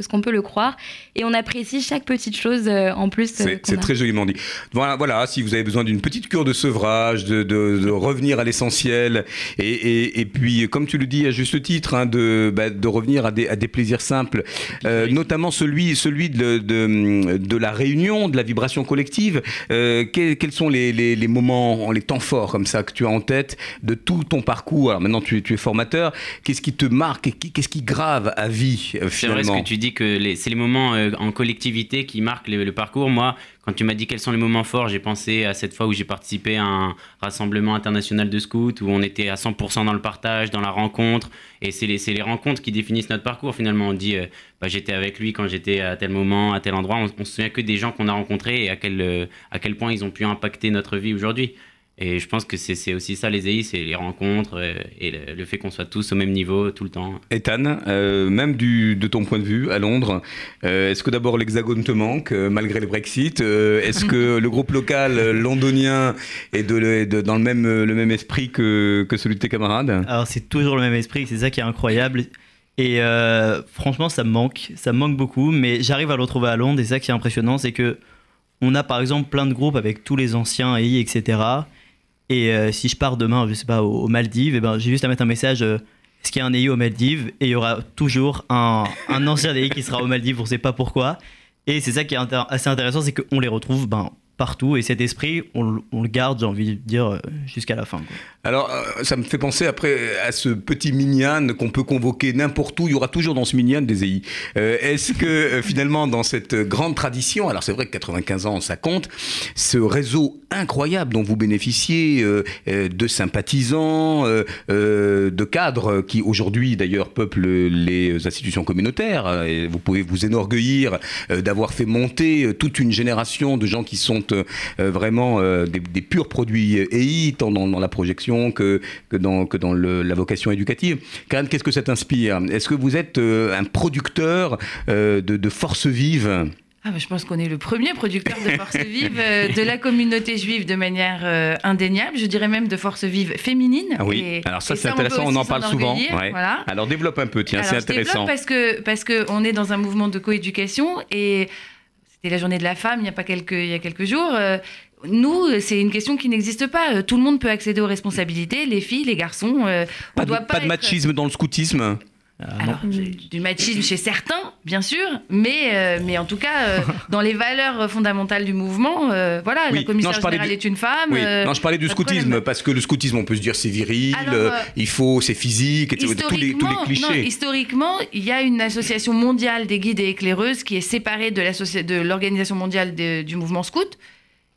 ce qu'on peut le croire. Et on apprécie chaque petite chose euh, en plus. Euh, c'est très joliment dit. Voilà, voilà, si vous avez besoin d'une petite cure de sevrage, de, de, revenir à l'essentiel, et, et, et, puis, comme tu le dis à juste titre, hein, de, bah, de revenir à des, à des plaisirs simples, euh, notamment celui, celui de, de, de, la réunion, de la vibration collective. quels, quels, sont les, les, les, moments, les temps forts comme ça que tu as en tête de tout ton parcours Alors maintenant, tu, tu es formateur. Qu'est-ce qui te marque Qu'est-ce qui grave à vie finalement C'est vrai ce que tu dis que c'est les moments euh, en collectivité qui marquent le, parcours. Moi, quand tu m'as dit quels sont les moments forts, j'ai pensé à cette fois où j'ai participé à un rassemblement international de scouts, où on était à 100% dans le partage, dans la rencontre. Et c'est les, les, rencontres qui définissent notre parcours finalement. On dit, euh, bah, j'étais avec lui quand j'étais à tel moment, à tel endroit. On, se souvient que des gens qu'on a rencontrés et à quel, euh, à quel point ils ont pu impacter notre vie aujourd'hui. Et je pense que c'est aussi ça les EI, c'est les rencontres euh, et le, fait qu'on soit tous au même niveau tout le temps. Ethan, euh, même du, de ton point de vue à Londres, euh, est-ce que d'abord l'Hexagone te manque malgré le Brexit Est-ce que (laughs) le groupe local londonien est de, dans le même, le même esprit que, que celui de tes camarades? Alors c'est toujours le même esprit, c'est ça qui est incroyable. Et franchement, ça me manque, ça me manque beaucoup, mais j'arrive à le retrouver à Londres. Et ça qui est impressionnant, c'est que on a par exemple plein de groupes avec tous les anciens EI, etc. Et euh, si je pars demain, je sais pas, aux, Maldives, et eh ben, j'ai juste à mettre un message euh, est-ce qu'il y a un EI aux Maldives? Et il y aura toujours un, ancien EI qui sera aux Maldives, on ne sait pas pourquoi. Et c'est ça qui est assez intéressant, c'est qu'on les retrouve ben, partout et cet esprit, on, le garde, j'ai envie de dire, euh, jusqu'à la fin. Alors, euh, ça me fait penser après à ce petit minyan qu'on peut convoquer n'importe où. Il y aura toujours dans ce minyan des EI. Euh, est-ce que finalement, dans cette grande tradition, alors c'est vrai que 95 ans, ça compte, ce réseau incroyable dont vous bénéficiez de sympathisants, de cadres qui aujourd'hui d'ailleurs peuplent les institutions communautaires, vous pouvez vous enorgueillir d'avoir fait monter toute une génération de gens qui sont vraiment euh, des, purs produits EI, tant dans, la projection que, que dans, que dans la vocation éducative. Karen, qu'est-ce que ça t'inspire? Est-ce que vous êtes euh, un producteur de, de force vive ah, je pense qu'on est le premier producteur de force (laughs) vive de la communauté juive de manière indéniable, je dirais même de force vive féminine. Ah oui, alors ça c'est intéressant, on, en parle souvent. Voilà. Alors développe un peu, tiens, c'est intéressant. parce que parce qu'on est dans un mouvement de coéducation et la journée de la femme il y a, pas quelques, il y a quelques jours. Euh, nous, c'est une question qui n'existe pas. Tout le monde peut accéder aux responsabilités, les filles, les garçons. Euh, pas, de, pas, de machisme dans le scoutisme? Alors, du machisme chez certains, bien sûr, mais, euh, mais en tout cas, (laughs) dans les valeurs fondamentales du mouvement, voilà, la commissaire générale est une femme. non, je parlais du scoutisme, parce que le scoutisme, on peut se dire c'est viril, il faut, c'est physique, etc. Tous les, tous les clichés. historiquement, il y a une association mondiale des guides et éclaireuses qui est séparée de l'organisation mondiale du mouvement scout.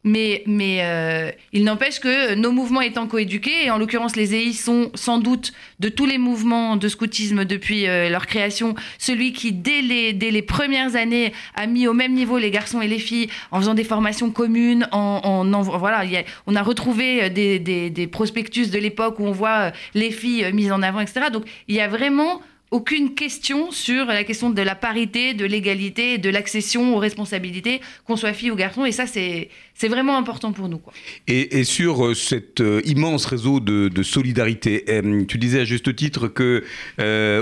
Mais, euh, il n'empêche que nos mouvements étant coéduqués, et en l'occurrence les EI sont sans doute de tous les mouvements de scoutisme depuis euh, leur création, celui qui dès les, dès les premières années a mis au même niveau les garçons et les filles en faisant des formations communes, en, en, voilà, on a retrouvé euh, des, des, des prospectus de l'époque où on voit les filles mises en avant, etc. Donc il y a vraiment aucune question sur la question de la parité, de l'égalité, de l'accession aux responsabilités, qu'on soit fille ou garçon. Et ça, c'est vraiment important pour nous. Et, sur euh, cet euh, immense réseau de, solidarité, euh, tu disais à juste titre que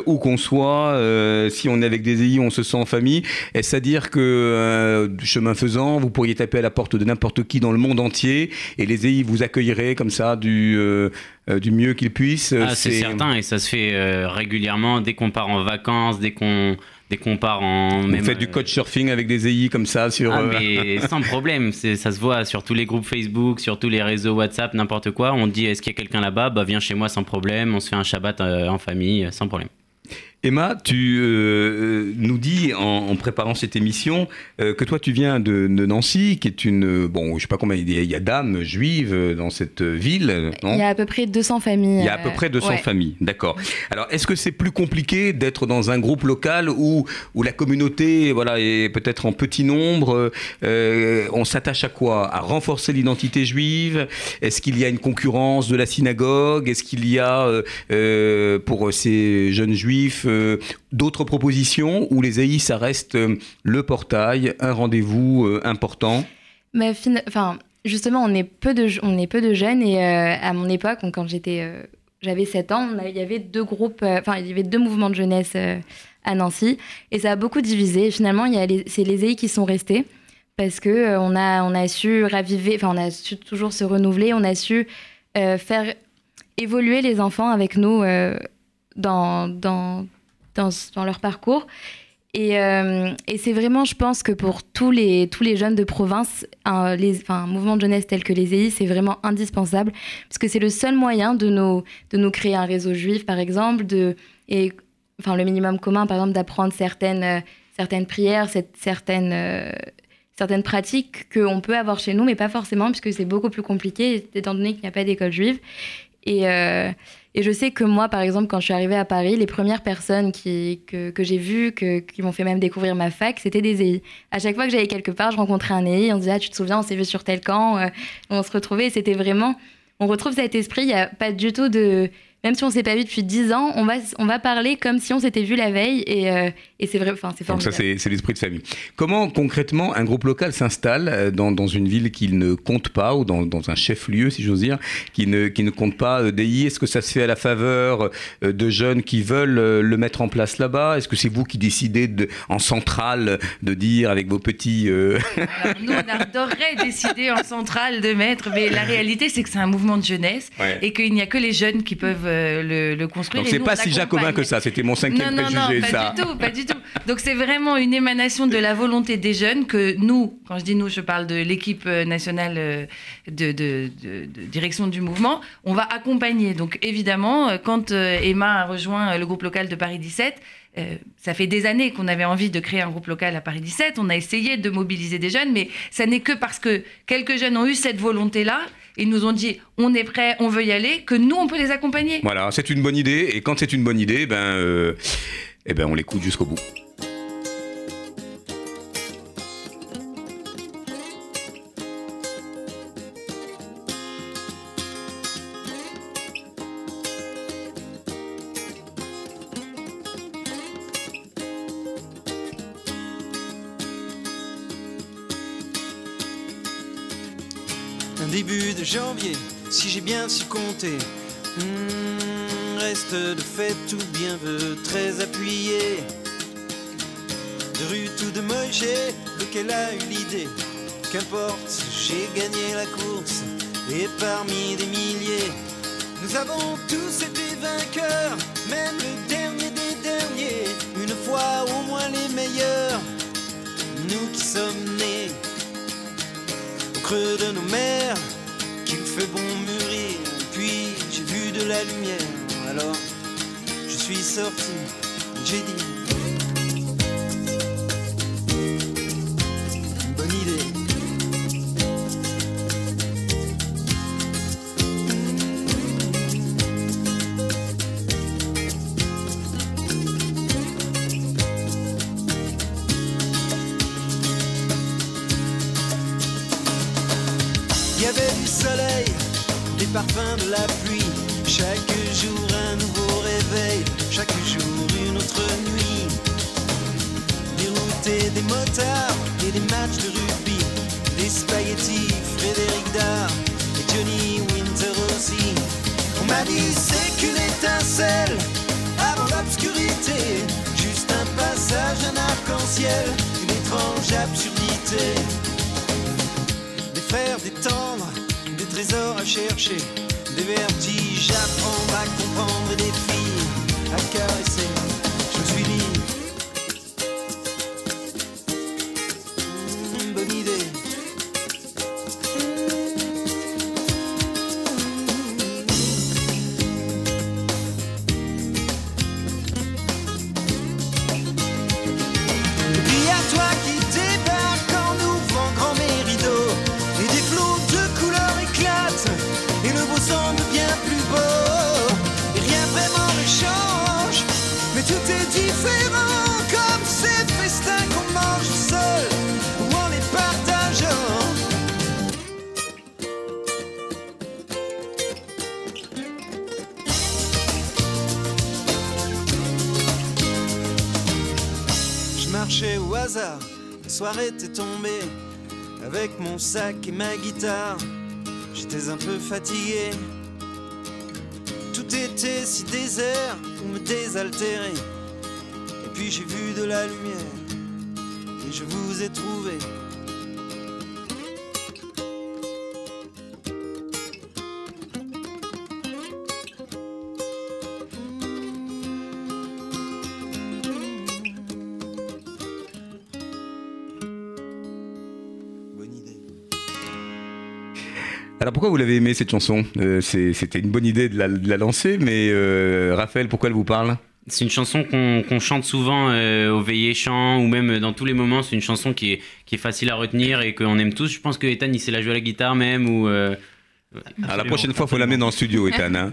où qu'on soit, si on est avec des EI, on se sent en famille. Est-ce à dire que chemin faisant, vous pourriez taper à la porte de n'importe qui dans le monde entier et les EI vous accueilleraient comme ça du, euh, du mieux qu'ils puissent Ah, c'est certain, et ça se fait euh, régulièrement dès qu'on part en vacances, dès qu'on dès qu'on part en. Vous même, faites du euh, coach surfing avec des EI comme ça sur. Ah, mais (laughs) sans problème, ça se voit sur tous les groupes Facebook, sur tous les réseaux WhatsApp, n'importe quoi. On dit est-ce qu'il y a quelqu'un là-bas? Bah viens chez moi sans problème, on se fait un Shabbat en famille, sans problème. Emma, tu euh, nous dis en, en préparant cette émission euh, que toi tu viens de, de Nancy, qui est une bon, je sais pas combien il y a, d'âmes juives euh, dans cette ville, non Il y a à peu près 200 familles. Il y a à peu près 200 ouais. familles, d'accord. Alors, est-ce que c'est plus compliqué d'être dans un groupe local où, où la communauté voilà, est peut-être en petit nombre euh, On s'attache à quoi? À renforcer l'identité juive? Est-ce qu'il y a une concurrence de la synagogue? Est-ce qu'il y a, pour ces jeunes juifs, euh, d'autres propositions où les AI, ça reste euh, le portail, un rendez-vous euh, important? Mais fin- enfin, justement, on est peu de, on est peu de jeunes et à mon époque, quand j'étais, j'avais 7 ans, il y avait deux groupes, enfin, il y avait deux mouvements de jeunesse à Nancy et ça a beaucoup divisé. Finalement, c'est les EI qui sont restés parce que on a, on a su raviver, enfin, on a su toujours se renouveler, on a su faire évoluer les enfants avec nous dans, dans, leur parcours. Et, euh, et c'est vraiment, je pense que pour tous les, tous les jeunes de province, un, mouvement de jeunesse tel que les EI, c'est vraiment indispensable, parce que c'est le seul moyen de nous, de nous créer un réseau juif, par exemple, de, et enfin, le minimum commun, par exemple, d'apprendre certaines, euh, certaines prières, certaines, euh, certaines pratiques qu'on peut avoir chez nous, mais pas forcément, puisque c'est beaucoup plus compliqué, étant donné qu'il n'y a pas d'école juive. Et, et je sais que moi, par exemple, quand je suis arrivée à Paris, les premières personnes que, j'ai vues, qui m'ont fait même découvrir ma fac, c'était des EI. À chaque fois que j'allais quelque part, je rencontrais un EI, on disait, ah, tu te souviens, on s'est vu sur tel camp, euh, on se retrouvait, et c'était vraiment... On retrouve cet esprit, il n'y a pas du tout de... Même si on s'est pas vu depuis 10 ans, on va, on va parler comme si on s'était vu la veille, et, euh, et c'est vrai, enfin, c'est Donc ça, formidable. c'est l'esprit de famille. Comment concrètement un groupe local s'installe euh, dans, dans une ville qu'il ne compte pas, ou dans, dans un chef-lieu, si j'ose dire, qui ne, qui ne compte pas euh, DI Est-ce que ça se fait à la faveur de jeunes qui veulent le mettre en place là-bas? Est-ce que c'est vous qui décidez de, en centrale de dire avec vos petits... euh, Alors, nous, on adorerait (laughs) décider en centrale de mettre, mais la réalité, c'est que c'est un mouvement de jeunesse Ouais. et qu'il n'y a que les jeunes qui peuvent le, le construire. Donc c'est pas si jacobin que ça, c'était mon Non, cinquième non, non, préjugé, pas ça. du tout, pas du tout. Donc c'est vraiment une émanation de la volonté des jeunes que nous, quand je dis nous, je parle de l'équipe euh, nationale euh, de, de- de- de direction du mouvement, on va accompagner. Donc évidemment, euh, quand euh, Emma a rejoint euh, le groupe local de Paris 17, euh, ça fait des années qu'on avait envie de créer un groupe local à Paris 17. On a essayé de mobiliser des jeunes, mais ça n'est que parce que quelques jeunes ont eu cette volonté-là et nous ont dit on est prêt, on veut y aller, que nous on peut les accompagner. Voilà, c'est une bonne idée, et quand c'est une bonne idée, ben, euh, eh ben on l'écoute jusqu'au bout. Janvier, si j'ai bien su compter. Hmm, reste de fait tout bien veut très appuyé. De rue tout de Moïse, lequel a eu l'idée? Qu'importe, j'ai gagné la course et parmi des milliers, nous avons tous été vainqueurs, même le dernier des derniers. Une fois au moins les meilleurs, nous qui sommes nés au creux de nos qu'il fait bon mûrir. Puis j'ai vu de la lumière, alors je suis sorti, j'ai dit. Des motards et des matchs de rugby. Des spaghettis, Frédéric Dard et Johnny Winter aussi. On m'a dit c'est qu'une étincelle avant l'obscurité. Juste un passage, un arc-en-ciel, une étrange absurdité. Des fers, des tendres, des trésors à chercher, des vertiges à prendre, à comprendre et des filles à caresser. Mon sac et ma guitare. J'étais un peu fatigué. Tout était si désert pour me désaltérer. Et puis j'ai vu de la lumière et je vous ai trouvé. Alors pourquoi vous l'avez aimé cette chanson? Euh, C'était une bonne idée de la, lancer, mais euh, Raphaël, pourquoi elle vous parle? C'est une chanson qu'on chante souvent euh, au veillées chant ou même dans tous les moments. C'est une chanson qui est, qui est facile à retenir et qu'on aime tous. Je pense que Ethan, il sait la jouer à la guitare même. Ou, Alors, La prochaine fois, il faut l'amener dans le studio, Ethan. hein.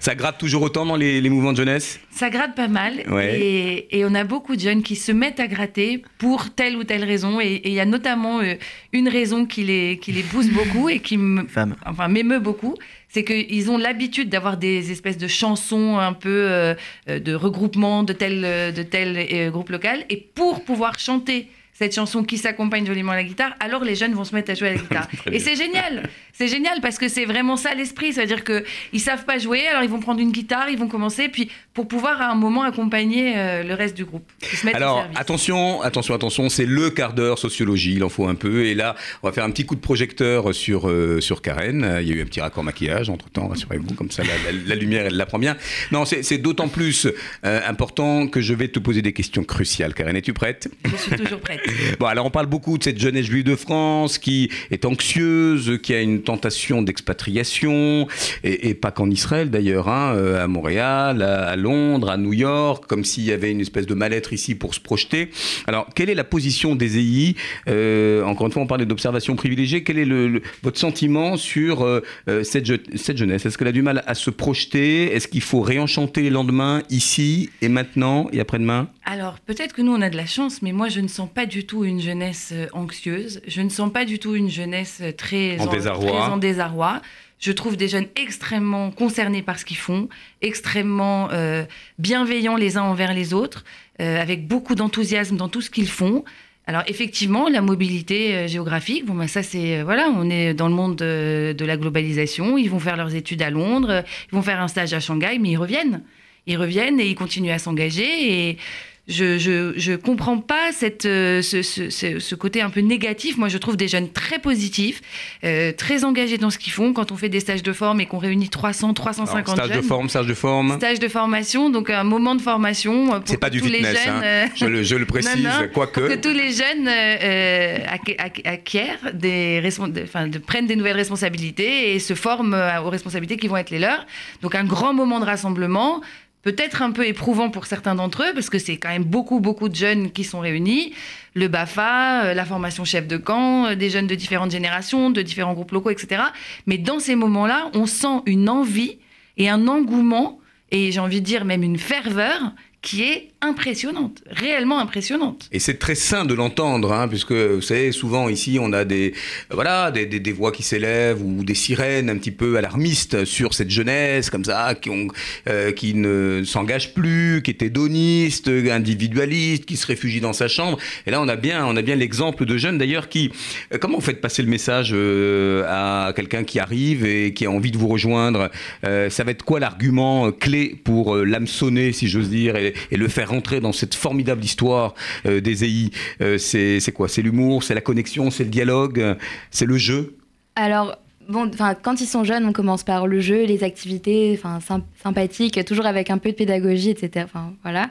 Ça gratte toujours autant dans les, les mouvements de jeunesse Ça gratte pas mal Ouais. et, et on a beaucoup de jeunes qui se mettent à gratter pour telle ou telle raison et il y a notamment euh, une raison qui les, qui les pousse beaucoup et qui me, enfin, m'émeut beaucoup, c'est qu'ils ont l'habitude d'avoir des espèces de chansons un peu euh, euh, de regroupement de tel, de tel euh, groupe local et pour pouvoir chanter cette chanson qui s'accompagne joliment à la guitare, alors les jeunes vont se mettre à jouer à la (laughs) guitare. Et c'est génial, c'est génial parce que c'est vraiment ça l'esprit, c'est-à-dire que ils savent pas jouer, alors ils vont prendre une guitare, ils vont commencer, puis pour pouvoir à un moment accompagner euh, le reste du groupe. Se Alors attention, attention, attention, c'est le quart d'heure sociologie, il en faut un peu. Et là, on va faire un petit coup de projecteur sur, euh, sur Karen. Il y a eu un petit raccord maquillage entre temps, rassurez-vous, comme ça la, la- la lumière, elle la prend bien. Non, c'est c'est d'autant plus euh, important que je vais te poser des questions cruciales. Karen, es-tu prête? Je suis toujours prête. (laughs) Bon, alors on parle beaucoup de cette jeunesse juive de France qui est anxieuse, qui a une tentation d'expatriation, et, pas qu'en Israël d'ailleurs, hein, euh, à Montréal, à, Londres, à New York, comme s'il y avait une espèce de mal-être ici pour se projeter. Alors, quelle est la position des EI Euh, Encore une fois, on parlait d'observation privilégiée. Quel est votre sentiment sur euh, cette, cette jeunesse? Est-ce qu'elle a du mal à se projeter? Est-ce qu'il faut réenchanter les lendemains ici et maintenant et après-demain? Alors, peut-être que nous, on a de la chance, mais moi, je ne sens pas du tout une jeunesse euh, anxieuse. Je ne sens pas du tout une jeunesse euh, très En désarroi. très en désarroi. Je trouve des jeunes extrêmement concernés par ce qu'ils font, extrêmement euh, bienveillants les uns envers les autres, euh, avec beaucoup d'enthousiasme dans tout ce qu'ils font. Alors effectivement, la mobilité géographique, bon ben ça c'est voilà, on est dans le monde de, de la globalisation. Ils vont faire leurs études à Londres, ils vont faire un stage à Shanghai, mais ils reviennent ils reviennent et ils continuent à s'engager. Et je, je, je comprends pas cette, euh, ce, ce, ce, ce côté un peu négatif. Moi, je trouve des jeunes très positifs, euh, très engagés dans ce qu'ils font. Quand on fait des stages de forme et qu'on réunit 300, 350 Alors, Stage jeunes. de forme, stage de forme. Stage de formation, donc un moment de formation euh, pour C'est pas que du tous les fitness, jeunes, hein. je, le, je le (laughs) précise, non, non, quoique. pour que tous les jeunes euh, acqu- acqu- acquièrent des enfin, de- prennent des nouvelles responsabilités et se forment aux responsabilités qui vont être les leurs. Donc un grand moment de rassemblement, peut-être un peu éprouvant pour certains d'entre eux, parce que c'est quand même beaucoup, beaucoup de jeunes qui sont réunis. Le BAFA, euh, la formation chef de camp, euh, des jeunes de différentes générations, de différents groupes locaux, etc. Mais dans ces moments-là, on sent une envie et un engouement, et j'ai envie de dire même une ferveur, qui est impressionnante, réellement impressionnante. Et c'est très sain de l'entendre, hein, puisque vous savez, souvent ici, on a des, voilà, des, des, voix qui s'élèvent ou des sirènes un petit peu alarmistes sur cette jeunesse, comme ça, qui, ont, euh, qui ne s'engage plus, qui est hédoniste, individualiste, qui se réfugie dans sa chambre. Et là, on a bien, on a bien l'exemple de jeunes d'ailleurs qui, euh, comment vous faites passer le message euh, à quelqu'un qui arrive et qui a envie de vous rejoindre? Ça va être quoi l'argument clé pour l'hameçonner, si j'ose dire, et, et le faire dans cette formidable histoire euh, des EI Euh, C'est quoi? C'est l'humour, c'est la connexion, c'est le dialogue, euh, c'est le jeu? Alors, bon, quand ils sont jeunes, on commence par le jeu, les activités, symp- sympathiques, toujours avec un peu de pédagogie, etc. Voilà.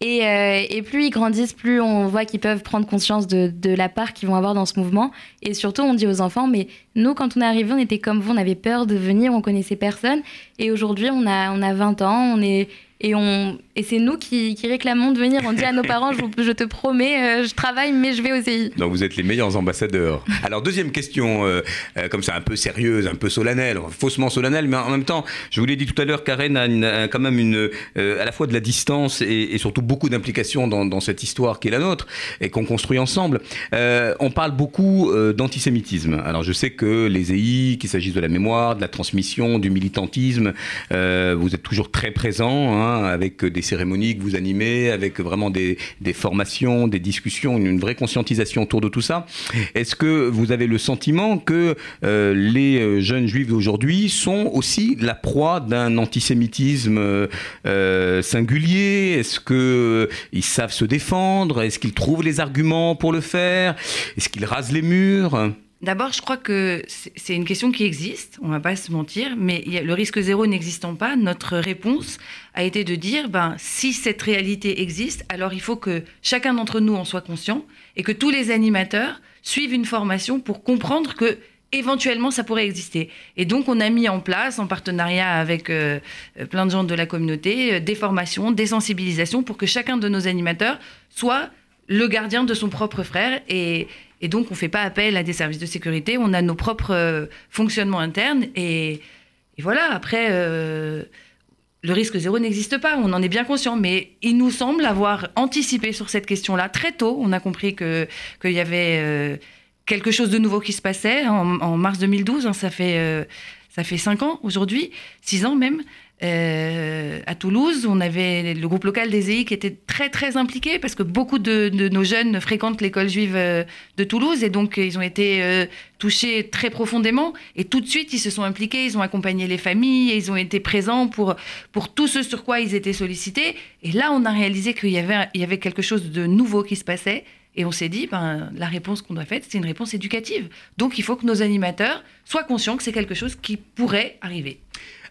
Et, euh, et plus ils grandissent, plus on voit qu'ils peuvent prendre conscience de, de la part qu'ils vont avoir dans ce mouvement. Et surtout, on dit aux enfants, mais nous, quand on est arrivé, on était comme vous, on avait peur de venir, on connaissait personne. Et aujourd'hui, on a, on a 20 ans, on est, et, on, et c'est nous qui, réclamons de venir. On dit à nos parents, je, te promets, euh, je travaille, mais je vais au CI. Donc vous êtes les meilleurs ambassadeurs. Alors deuxième question, euh, euh, comme ça un peu sérieuse, un peu solennelle, faussement solennelle, mais en même temps, je vous l'ai dit tout à l'heure, Karen a, quand même une, à la fois de la distance et, surtout beaucoup d'implication dans, cette histoire qui est la nôtre et qu'on construit ensemble. On parle beaucoup d'antisémitisme. Alors je sais que les EI, qu'il s'agisse de la mémoire, de la transmission, du militantisme, vous êtes toujours très présents hein, avec des cérémonies que vous animez, avec vraiment des, formations, des discussions, une, vraie conscientisation autour de tout ça. Est-ce que vous avez le sentiment que euh, les euh, jeunes juifs d'aujourd'hui sont aussi la proie d'un antisémitisme euh, singulier? Est-ce que euh, ils savent se défendre? Est-ce qu'ils trouvent les arguments pour le faire? Est-ce qu'ils rasent les murs? D'abord, je crois que c'est une question qui existe, on va pas se mentir, mais le risque zéro n'existant pas, notre réponse a été de dire, ben, si cette réalité existe, alors il faut que chacun d'entre nous en soit conscient et que tous les animateurs suivent une formation pour comprendre que éventuellement ça pourrait exister. Et donc on a mis en place, en partenariat avec euh, euh, plein de gens de la communauté, euh, des formations, des sensibilisations pour que chacun de nos animateurs soit le gardien de son propre frère et, et donc on ne fait pas appel à des services de sécurité, on a nos propres euh, fonctionnements internes et, voilà, après, euh, le risque zéro n'existe pas, on en est bien conscient, mais il nous semble avoir anticipé sur cette question-là très tôt, on a compris qu'il y avait euh, quelque chose de nouveau qui se passait en, mars 2012, hein, ça fait... euh, ça fait cinq ans aujourd'hui, six ans même. Euh, à Toulouse, on avait le groupe local des EI qui était très très impliqué parce que beaucoup de, nos jeunes fréquentent l'école juive euh, de Toulouse et donc euh, ils ont été touchés très profondément et tout de suite ils se sont impliqués, ils ont accompagné les familles, et ils ont été présents pour, pour tout ce sur quoi ils étaient sollicités et là on a réalisé qu'il y avait, il y avait quelque chose de nouveau qui se passait et on s'est dit, ben, la réponse qu'on doit faire, c'est une réponse éducative. Donc il faut que nos animateurs soient conscients que c'est quelque chose qui pourrait arriver.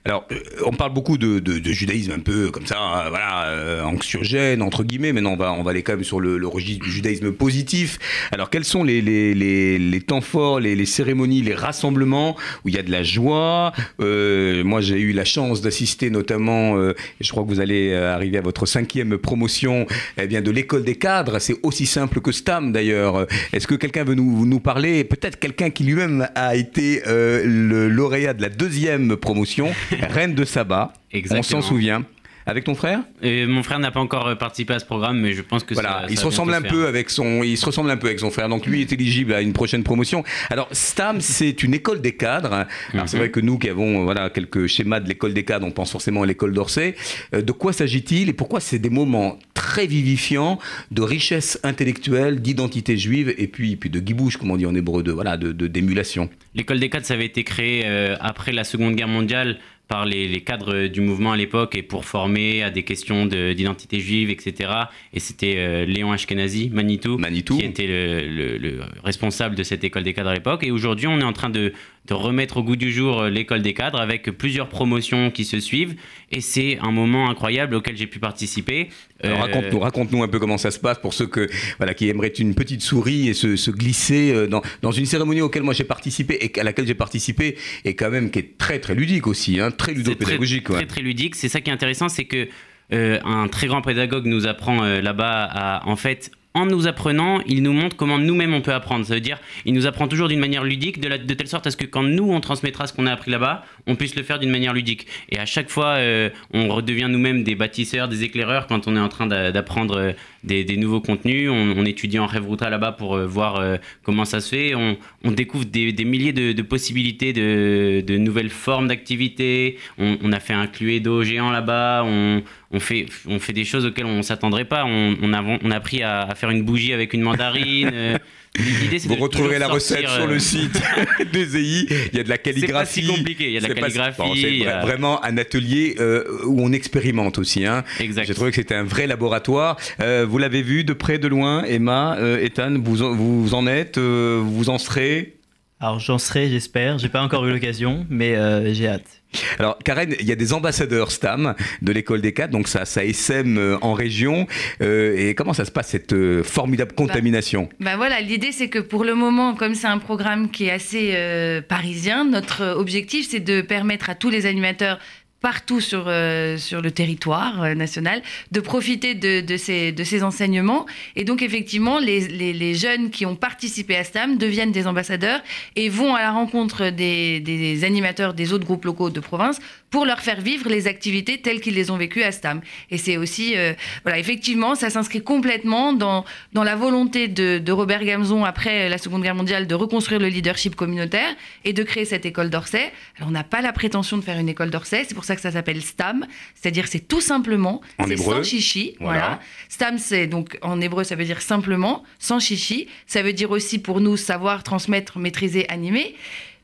Alors, euh, on parle beaucoup de, de- de judaïsme un peu comme ça, euh, voilà, euh, anxiogène, entre guillemets. Maintenant, on va, on va aller quand même sur le, le registre du judaïsme positif. Alors, quels sont les, les, les, les temps forts, les, cérémonies, les rassemblements où il y a de la joie Euh, Moi, j'ai eu la chance d'assister notamment, euh, je crois que vous allez euh, arriver à votre cinquième promotion, eh bien, de l'école des cadres. C'est aussi simple que Stam, d'ailleurs. Est-ce que quelqu'un veut nous, nous parler? Peut-être quelqu'un qui lui-même a été euh, le lauréat de la deuxième promotion, (laughs) Reine de Saba. On s'en souvient. Avec ton frère? Et mon frère n'a pas encore euh, participé à ce programme, mais je pense que Voilà, ça, il ça se ressemble un peu avec son, il se ressemble un peu avec son frère. Donc lui est éligible à une prochaine promotion. Alors Stam, (laughs) c'est une école des cadres. Alors c'est Mhm. vrai que nous qui avons euh, voilà quelques schémas de l'école des cadres, on pense forcément à l'école d'Orsay. Euh, De quoi s'agit-il et pourquoi c'est des moments très vivifiants de richesse intellectuelle, d'identité juive et puis puis de guibouche, comme on dit en hébreu, de voilà de de- d'émulation? L'école des cadres, ça avait été créé euh, après la Seconde Guerre mondiale par les, les cadres du mouvement à l'époque et pour former à des questions de- d'identité juive, etc. Et c'était euh, Léon Ashkenazi, Manitou, Manitou. qui était le, le- le responsable de cette école des cadres à l'époque. Et aujourd'hui, on est en train de, de remettre au goût du jour euh, l'école des cadres avec plusieurs promotions qui se suivent. Et c'est un moment incroyable auquel j'ai pu participer. Euh, raconte-nous, raconte-nous un peu comment ça se passe pour ceux que, voilà, qui aimeraient une petite souris et se, se glisser euh, dans, dans une cérémonie auquel moi j'ai participé et à laquelle j'ai participé et quand même qui est très très ludique aussi, hein, très ludopédagogique. Très, ouais. très, très ludique. C'est ça qui est intéressant, c'est que euh, un très grand pédagogue nous apprend euh, là-bas à en fait en nous apprenant, il nous montre comment nous-mêmes on peut apprendre. Ça veut dire, il nous apprend toujours d'une manière ludique, de, telle sorte à ce que quand nous on transmettra ce qu'on a appris là-bas, on puisse le faire d'une manière ludique. Et à chaque fois, euh, on redevient nous-mêmes des bâtisseurs, des éclaireurs quand on est en train d'apprendre euh, des, des, nouveaux contenus. On, on étudie en rêve là-bas pour euh, voir euh, comment ça se fait. On, on découvre des, des, milliers de, de possibilités de, de, nouvelles formes d'activités. On, on, a fait un cluedo géant là-bas. On, fait, on fait des choses auxquelles on ne s'attendrait pas. On, on, a, on a appris à, à, faire une bougie avec une mandarine. (laughs) Euh, Vous retrouverez la recette sur le site (laughs) des EI. Il y a de la calligraphie. C'est pas si compliqué. Il y a de la calligraphie. Bon, c'est a... vraiment un atelier euh, où on expérimente aussi. Hein. Exact. J'ai trouvé que c'était un vrai laboratoire. Euh, vous l'avez vu de près, de loin, Emma, euh, Ethan, vous, vous en êtes, vous en serez? Alors j'en serai, j'espère. J'ai pas encore eu l'occasion, mais euh, j'ai hâte. Alors Karen, il y a des ambassadeurs STAM de l'école des cadres, donc ça, ça essaime euh, en région. Euh, et comment ça se passe cette euh, formidable contamination? bah, bah, voilà, l'idée c'est que pour le moment, comme c'est un programme qui est assez euh, parisien, notre objectif c'est de permettre à tous les animateurs partout sur, euh, sur le territoire euh, national, de profiter de, de, ces, de ces enseignements. Et donc, effectivement, les, les, les, jeunes qui ont participé à STAM deviennent des ambassadeurs et vont à la rencontre des, des animateurs des autres groupes locaux de province pour leur faire vivre les activités telles qu'ils les ont vécues à STAM. Et c'est aussi, euh, voilà, effectivement, ça s'inscrit complètement dans, dans la volonté de, de Robert Gamzon, après la Seconde Guerre mondiale, de reconstruire le leadership communautaire et de créer cette école d'Orsay. Alors, on n'a pas la prétention de faire une école d'Orsay, c'est pour ça que ça s'appelle STAM, c'est-à-dire c'est tout simplement, c'est sans chichi. Voilà. voilà. STAM, c'est donc en hébreu, ça veut dire simplement, sans chichi. Ça veut dire aussi pour nous savoir, transmettre, maîtriser, animer.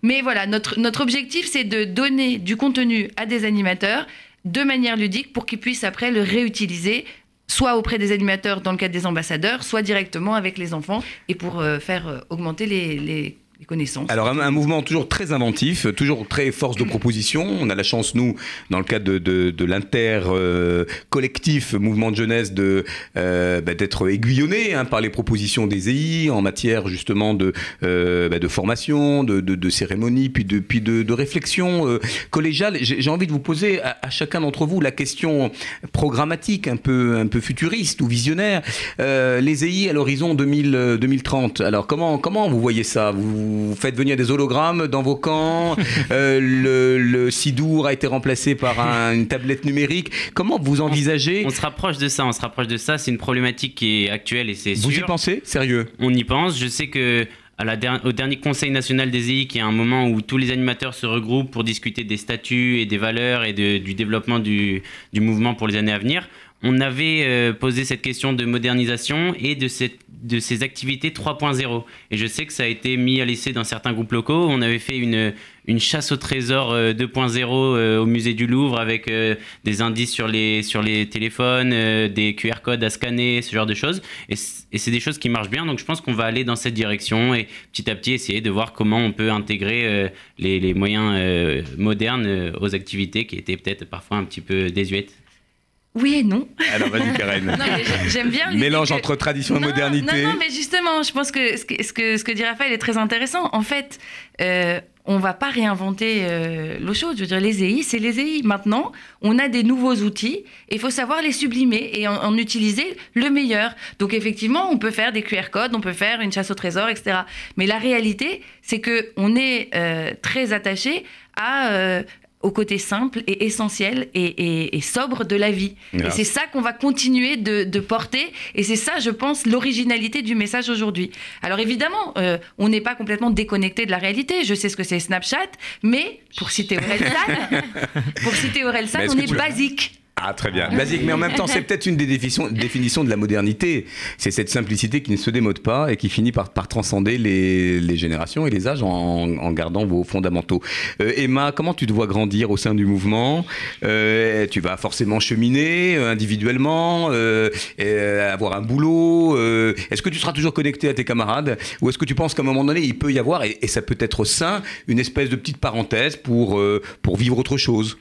Mais voilà, notre, objectif, c'est de donner du contenu à des animateurs de manière ludique pour qu'ils puissent après le réutiliser soit auprès des animateurs dans le cadre des ambassadeurs, soit directement avec les enfants et pour euh, faire euh, augmenter les Alors un, mouvement toujours très inventif, toujours très force de proposition. On a la chance, nous, dans le cadre de, de, de l'inter euh, collectif mouvement de jeunesse, de euh, bah, d'être aiguillonné hein, par les propositions des EI en matière justement de, euh, bah, de formation, de, de, cérémonie, puis de, puis de, réflexion euh, collégiale. J'ai envie de vous poser à, chacun d'entre vous la question programmatique, un peu, un peu futuriste ou visionnaire. Euh, les EI à l'horizon 2030. Alors comment, comment vous voyez ça? Vous faites venir des hologrammes dans vos camps, (laughs) euh, le, le, Sidour a été remplacé par un, une tablette numérique. Comment vous envisagez on, on, se rapproche de ça, on se rapproche de ça. C'est une problématique qui est actuelle et c'est sûr. Vous y pensez Sérieux On y pense. Je sais que à la der au dernier Conseil national des EI, qui est un moment où tous les animateurs se regroupent pour discuter des statuts et des valeurs et de, du développement du, du mouvement pour les années à venir, on avait euh, posé cette question de modernisation et de, ces activités 3.0. Et je sais que ça a été mis à l'essai dans certains groupes locaux. On avait fait une, chasse au trésor euh, 2.0 euh, au musée du Louvre avec euh, des indices sur les, téléphones, euh, des QR codes à scanner, ce genre de choses. Et c'est des choses qui marchent bien. Donc je pense qu'on va aller dans cette direction et petit à petit essayer de voir comment on peut intégrer euh, les, les, moyens modernes aux activités qui étaient peut-être parfois un petit peu désuètes. Oui et non. Alors vas-y (laughs) Karen. J'aime bien mélange que... entre tradition et non, modernité. Non, non, mais justement, je pense que ce que, ce que, ce que dit Raphaël est très intéressant. En fait, euh, on va pas réinventer euh, l'eau chaude. Je veux dire, les EI, c'est les EI. Maintenant, on a des nouveaux outils et il faut savoir les sublimer et en, en, utiliser le meilleur. Donc effectivement, on peut faire des QR codes, on peut faire une chasse au trésor, etc. Mais la réalité, c'est que on est euh, très attaché à euh, au côté simple et essentiel et, et, et sobre de la vie. Et c'est ça qu'on va continuer de, de porter. Et c'est ça, je pense, l'originalité du message aujourd'hui. Alors évidemment, euh, on n'est pas complètement déconnecté de la réalité. Je sais ce que c'est Snapchat, mais pour citer Orelsan, (laughs) pour citer Orelsan, on est basique. Ah, très bien. Basique, mais en même temps, c'est peut-être une des définitions, de la modernité. C'est cette simplicité qui ne se démode pas et qui finit par, transcender les, générations et les âges en, gardant vos fondamentaux. Euh, Emma, comment tu te vois grandir au sein du mouvement euh, Tu vas forcément cheminer euh, individuellement, avoir un boulot. est-ce que tu seras toujours connecté à tes camarades Ou est-ce que tu penses qu'à un moment donné, il peut y avoir, et, et, ça peut être sain, une espèce de petite parenthèse pour, pour vivre autre chose?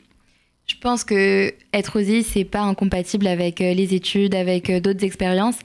Je pense que être OSI, c'est pas incompatible avec euh, les études, avec euh, d'autres expériences.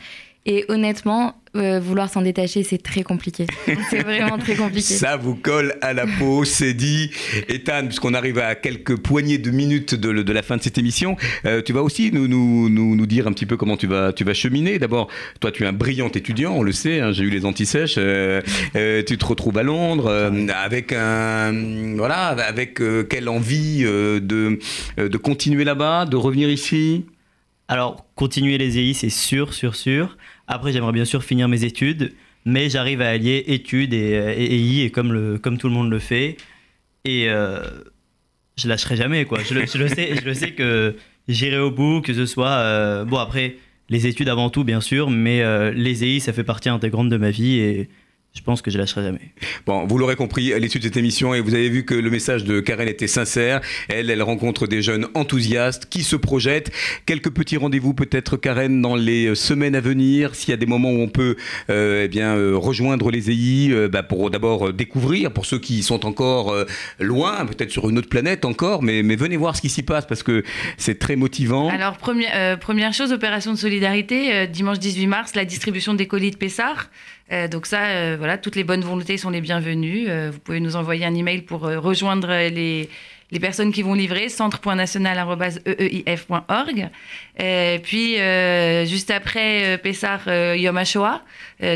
Et honnêtement, euh, vouloir s'en détacher, c'est très compliqué. (laughs) c'est vraiment très compliqué. Ça vous colle à la peau, c'est dit. Ethan, puisqu'on arrive à quelques poignées de minutes de, de la fin de cette émission, euh, tu vas aussi nous, nous, nous, nous, dire un petit peu comment tu vas, tu vas cheminer. D'abord, toi, tu es un brillant étudiant, on le sait, hein, j'ai eu les antisèches. Euh, euh, tu te retrouves à Londres euh, avec un. Voilà, avec euh, quelle envie euh, de, euh, de continuer là-bas, de revenir ici? Alors, continuer les EI, c'est sûr, sûr, sûr. Après, j'aimerais bien sûr finir mes études, mais j'arrive à allier études et, et EI, et comme, le, comme tout le monde le fait. Et euh, je lâcherai jamais, quoi. Je le, je le sais, je le sais que j'irai au bout, que ce soit. euh, bon, après, les études avant tout, bien sûr, mais euh, les EI, ça fait partie intégrante de ma vie et je pense que je lâcherai jamais. Bon, vous l'aurez compris à l'issue de cette émission et vous avez vu que le message de Karen était sincère. Elle, elle rencontre des jeunes enthousiastes qui se projettent. Quelques petits rendez-vous peut-être, Karen, dans les semaines à venir. S'il y a des moments où on peut euh, eh bien, euh, rejoindre les EI euh, bah, pour d'abord découvrir, pour ceux qui sont encore euh, loin, peut-être sur une autre planète encore, mais, mais venez voir ce qui s'y passe parce que c'est très motivant. Alors, première, euh, première chose, opération de solidarité, euh, dimanche 18 mars, la distribution des colis de Pessard. Euh, donc ça, euh, voilà, toutes les bonnes volontés sont les bienvenues. Euh, vous pouvez nous envoyer un email pour rejoindre les, les personnes qui vont livrer, centre.national.eeif.org. Euh, puis, juste après Pessar, Yom HaShoah,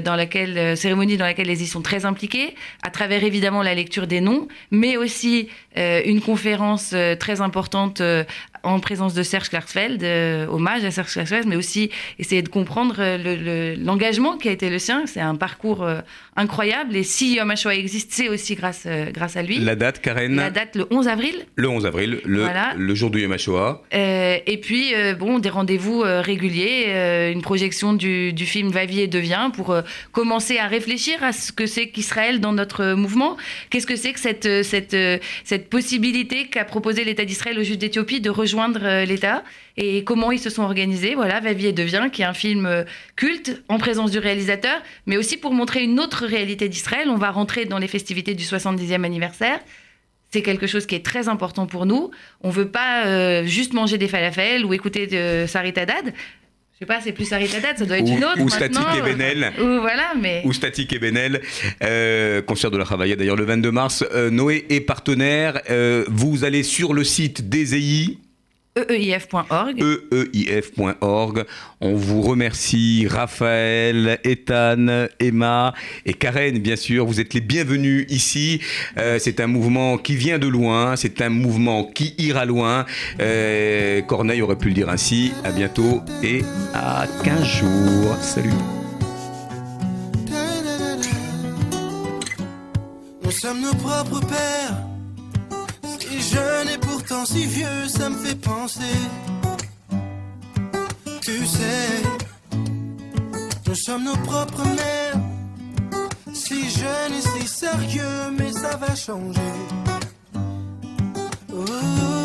dans laquelle, cérémonie dans laquelle les y sont très impliqués, à travers évidemment la lecture des noms, mais aussi une conférence très importante en présence de Serge Klarsfeld, euh, hommage à Serge Klarsfeld, mais aussi essayer de comprendre euh, le- le- l'engagement qui a été le sien. C'est un parcours euh, incroyable, et si Yom HaShoah existe, c'est aussi grâce, euh, grâce à lui. La date, Karen? La date, le 11 avril. Le 11 avril, le, Voilà. le jour du Yom HaShoah. Et puis, bon, des rendez-vous réguliers, une projection du, du film Va vie et devient pour commencer à réfléchir à ce que c'est qu'Israël dans notre mouvement. Qu'est-ce que c'est que cette, cette, cette possibilité qu'a proposé l'État d'Israël aux Juifs d'Éthiopie de rejoindre euh, l'État et comment ils se sont organisés. Voilà, Va vie et devient, qui est un film euh, culte en présence du réalisateur, mais aussi pour montrer une autre réalité d'Israël. On va rentrer dans les festivités du 70e anniversaire. C'est quelque chose qui est très important pour nous. On veut pas euh, juste manger des falafels ou écouter de Sarit Haddad. Je sais pas, c'est plus Sarit Haddad, ça doit être Ou, une autre ou. Statique et Benel. (laughs) Ou voilà, mais Ou Statique et Benel. Euh, concert de la Travaillée d'ailleurs le 22 mars. Euh, Noé est partenaire. Vous allez sur le site des EI. E eeif.org. eeif.org. On vous remercie, Raphaël, Ethan, Emma et Karen, bien sûr. Vous êtes les bienvenus ici. Euh, c'est un mouvement qui vient de loin. C'est un mouvement qui ira loin. Euh, Corneille aurait pu le dire ainsi. À bientôt et à 15 jours. Salut. Nous sommes nos propres pères. Pourtant si vieux, ça me fait penser. Tu sais, nous sommes nos propres mères. Si jeune et si sérieux, mais ça va changer. Oh.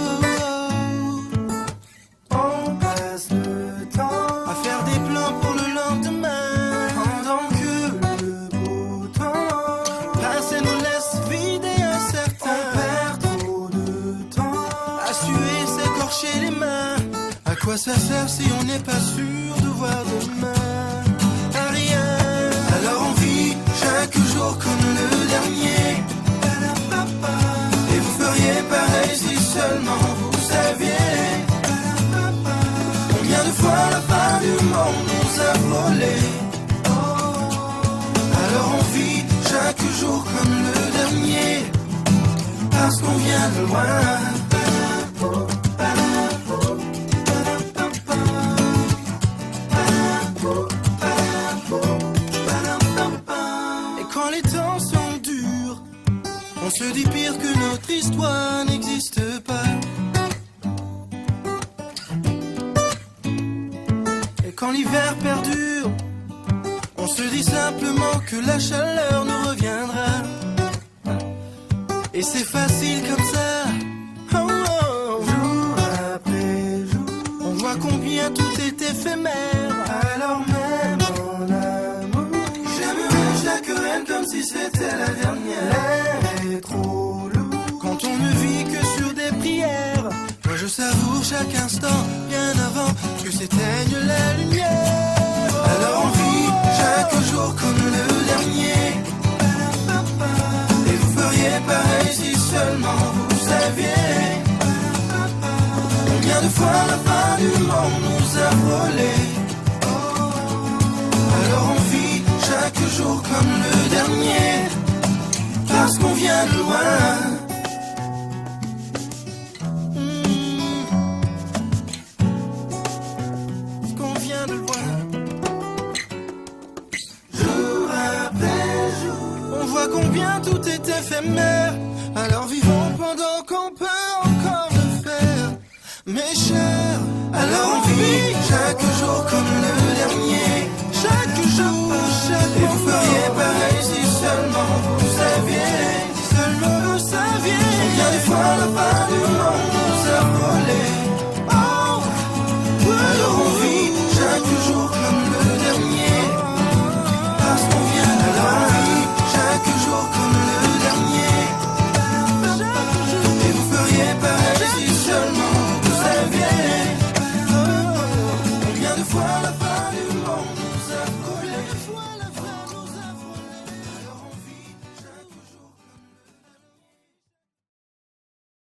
Ça sert si on n'est pas sûr de voir demain À rien? Alors on vit chaque jour comme le dernier. Et vous feriez pareil si seulement vous saviez. Combien de fois la fin du monde nous a volé? Alors on vit chaque jour comme le dernier Parce qu'on vient de loin se dit pire que notre histoire n'existe pas Et quand l'hiver perdure, on se dit simplement que la chaleur nous reviendra. Et c'est facile comme ça. Oh, oh. Jour après jour, on voit combien tout est éphémère. Si c'était la dernière. L'air est trop lourd quand on ne vit que sur des prières. Moi je savoure chaque instant, bien avant que s'éteigne la lumière. Alors on vit chaque jour comme le dernier. Et vous feriez pareil si seulement vous saviez. Combien de fois la fin du monde nous a volé. Chaque jour comme le dernier. Parce qu'on vient de loin. Parce qu'on vient de loin. On voit combien tout est éphémère. Alors vivons pendant qu'on peut encore le faire. Mes chers.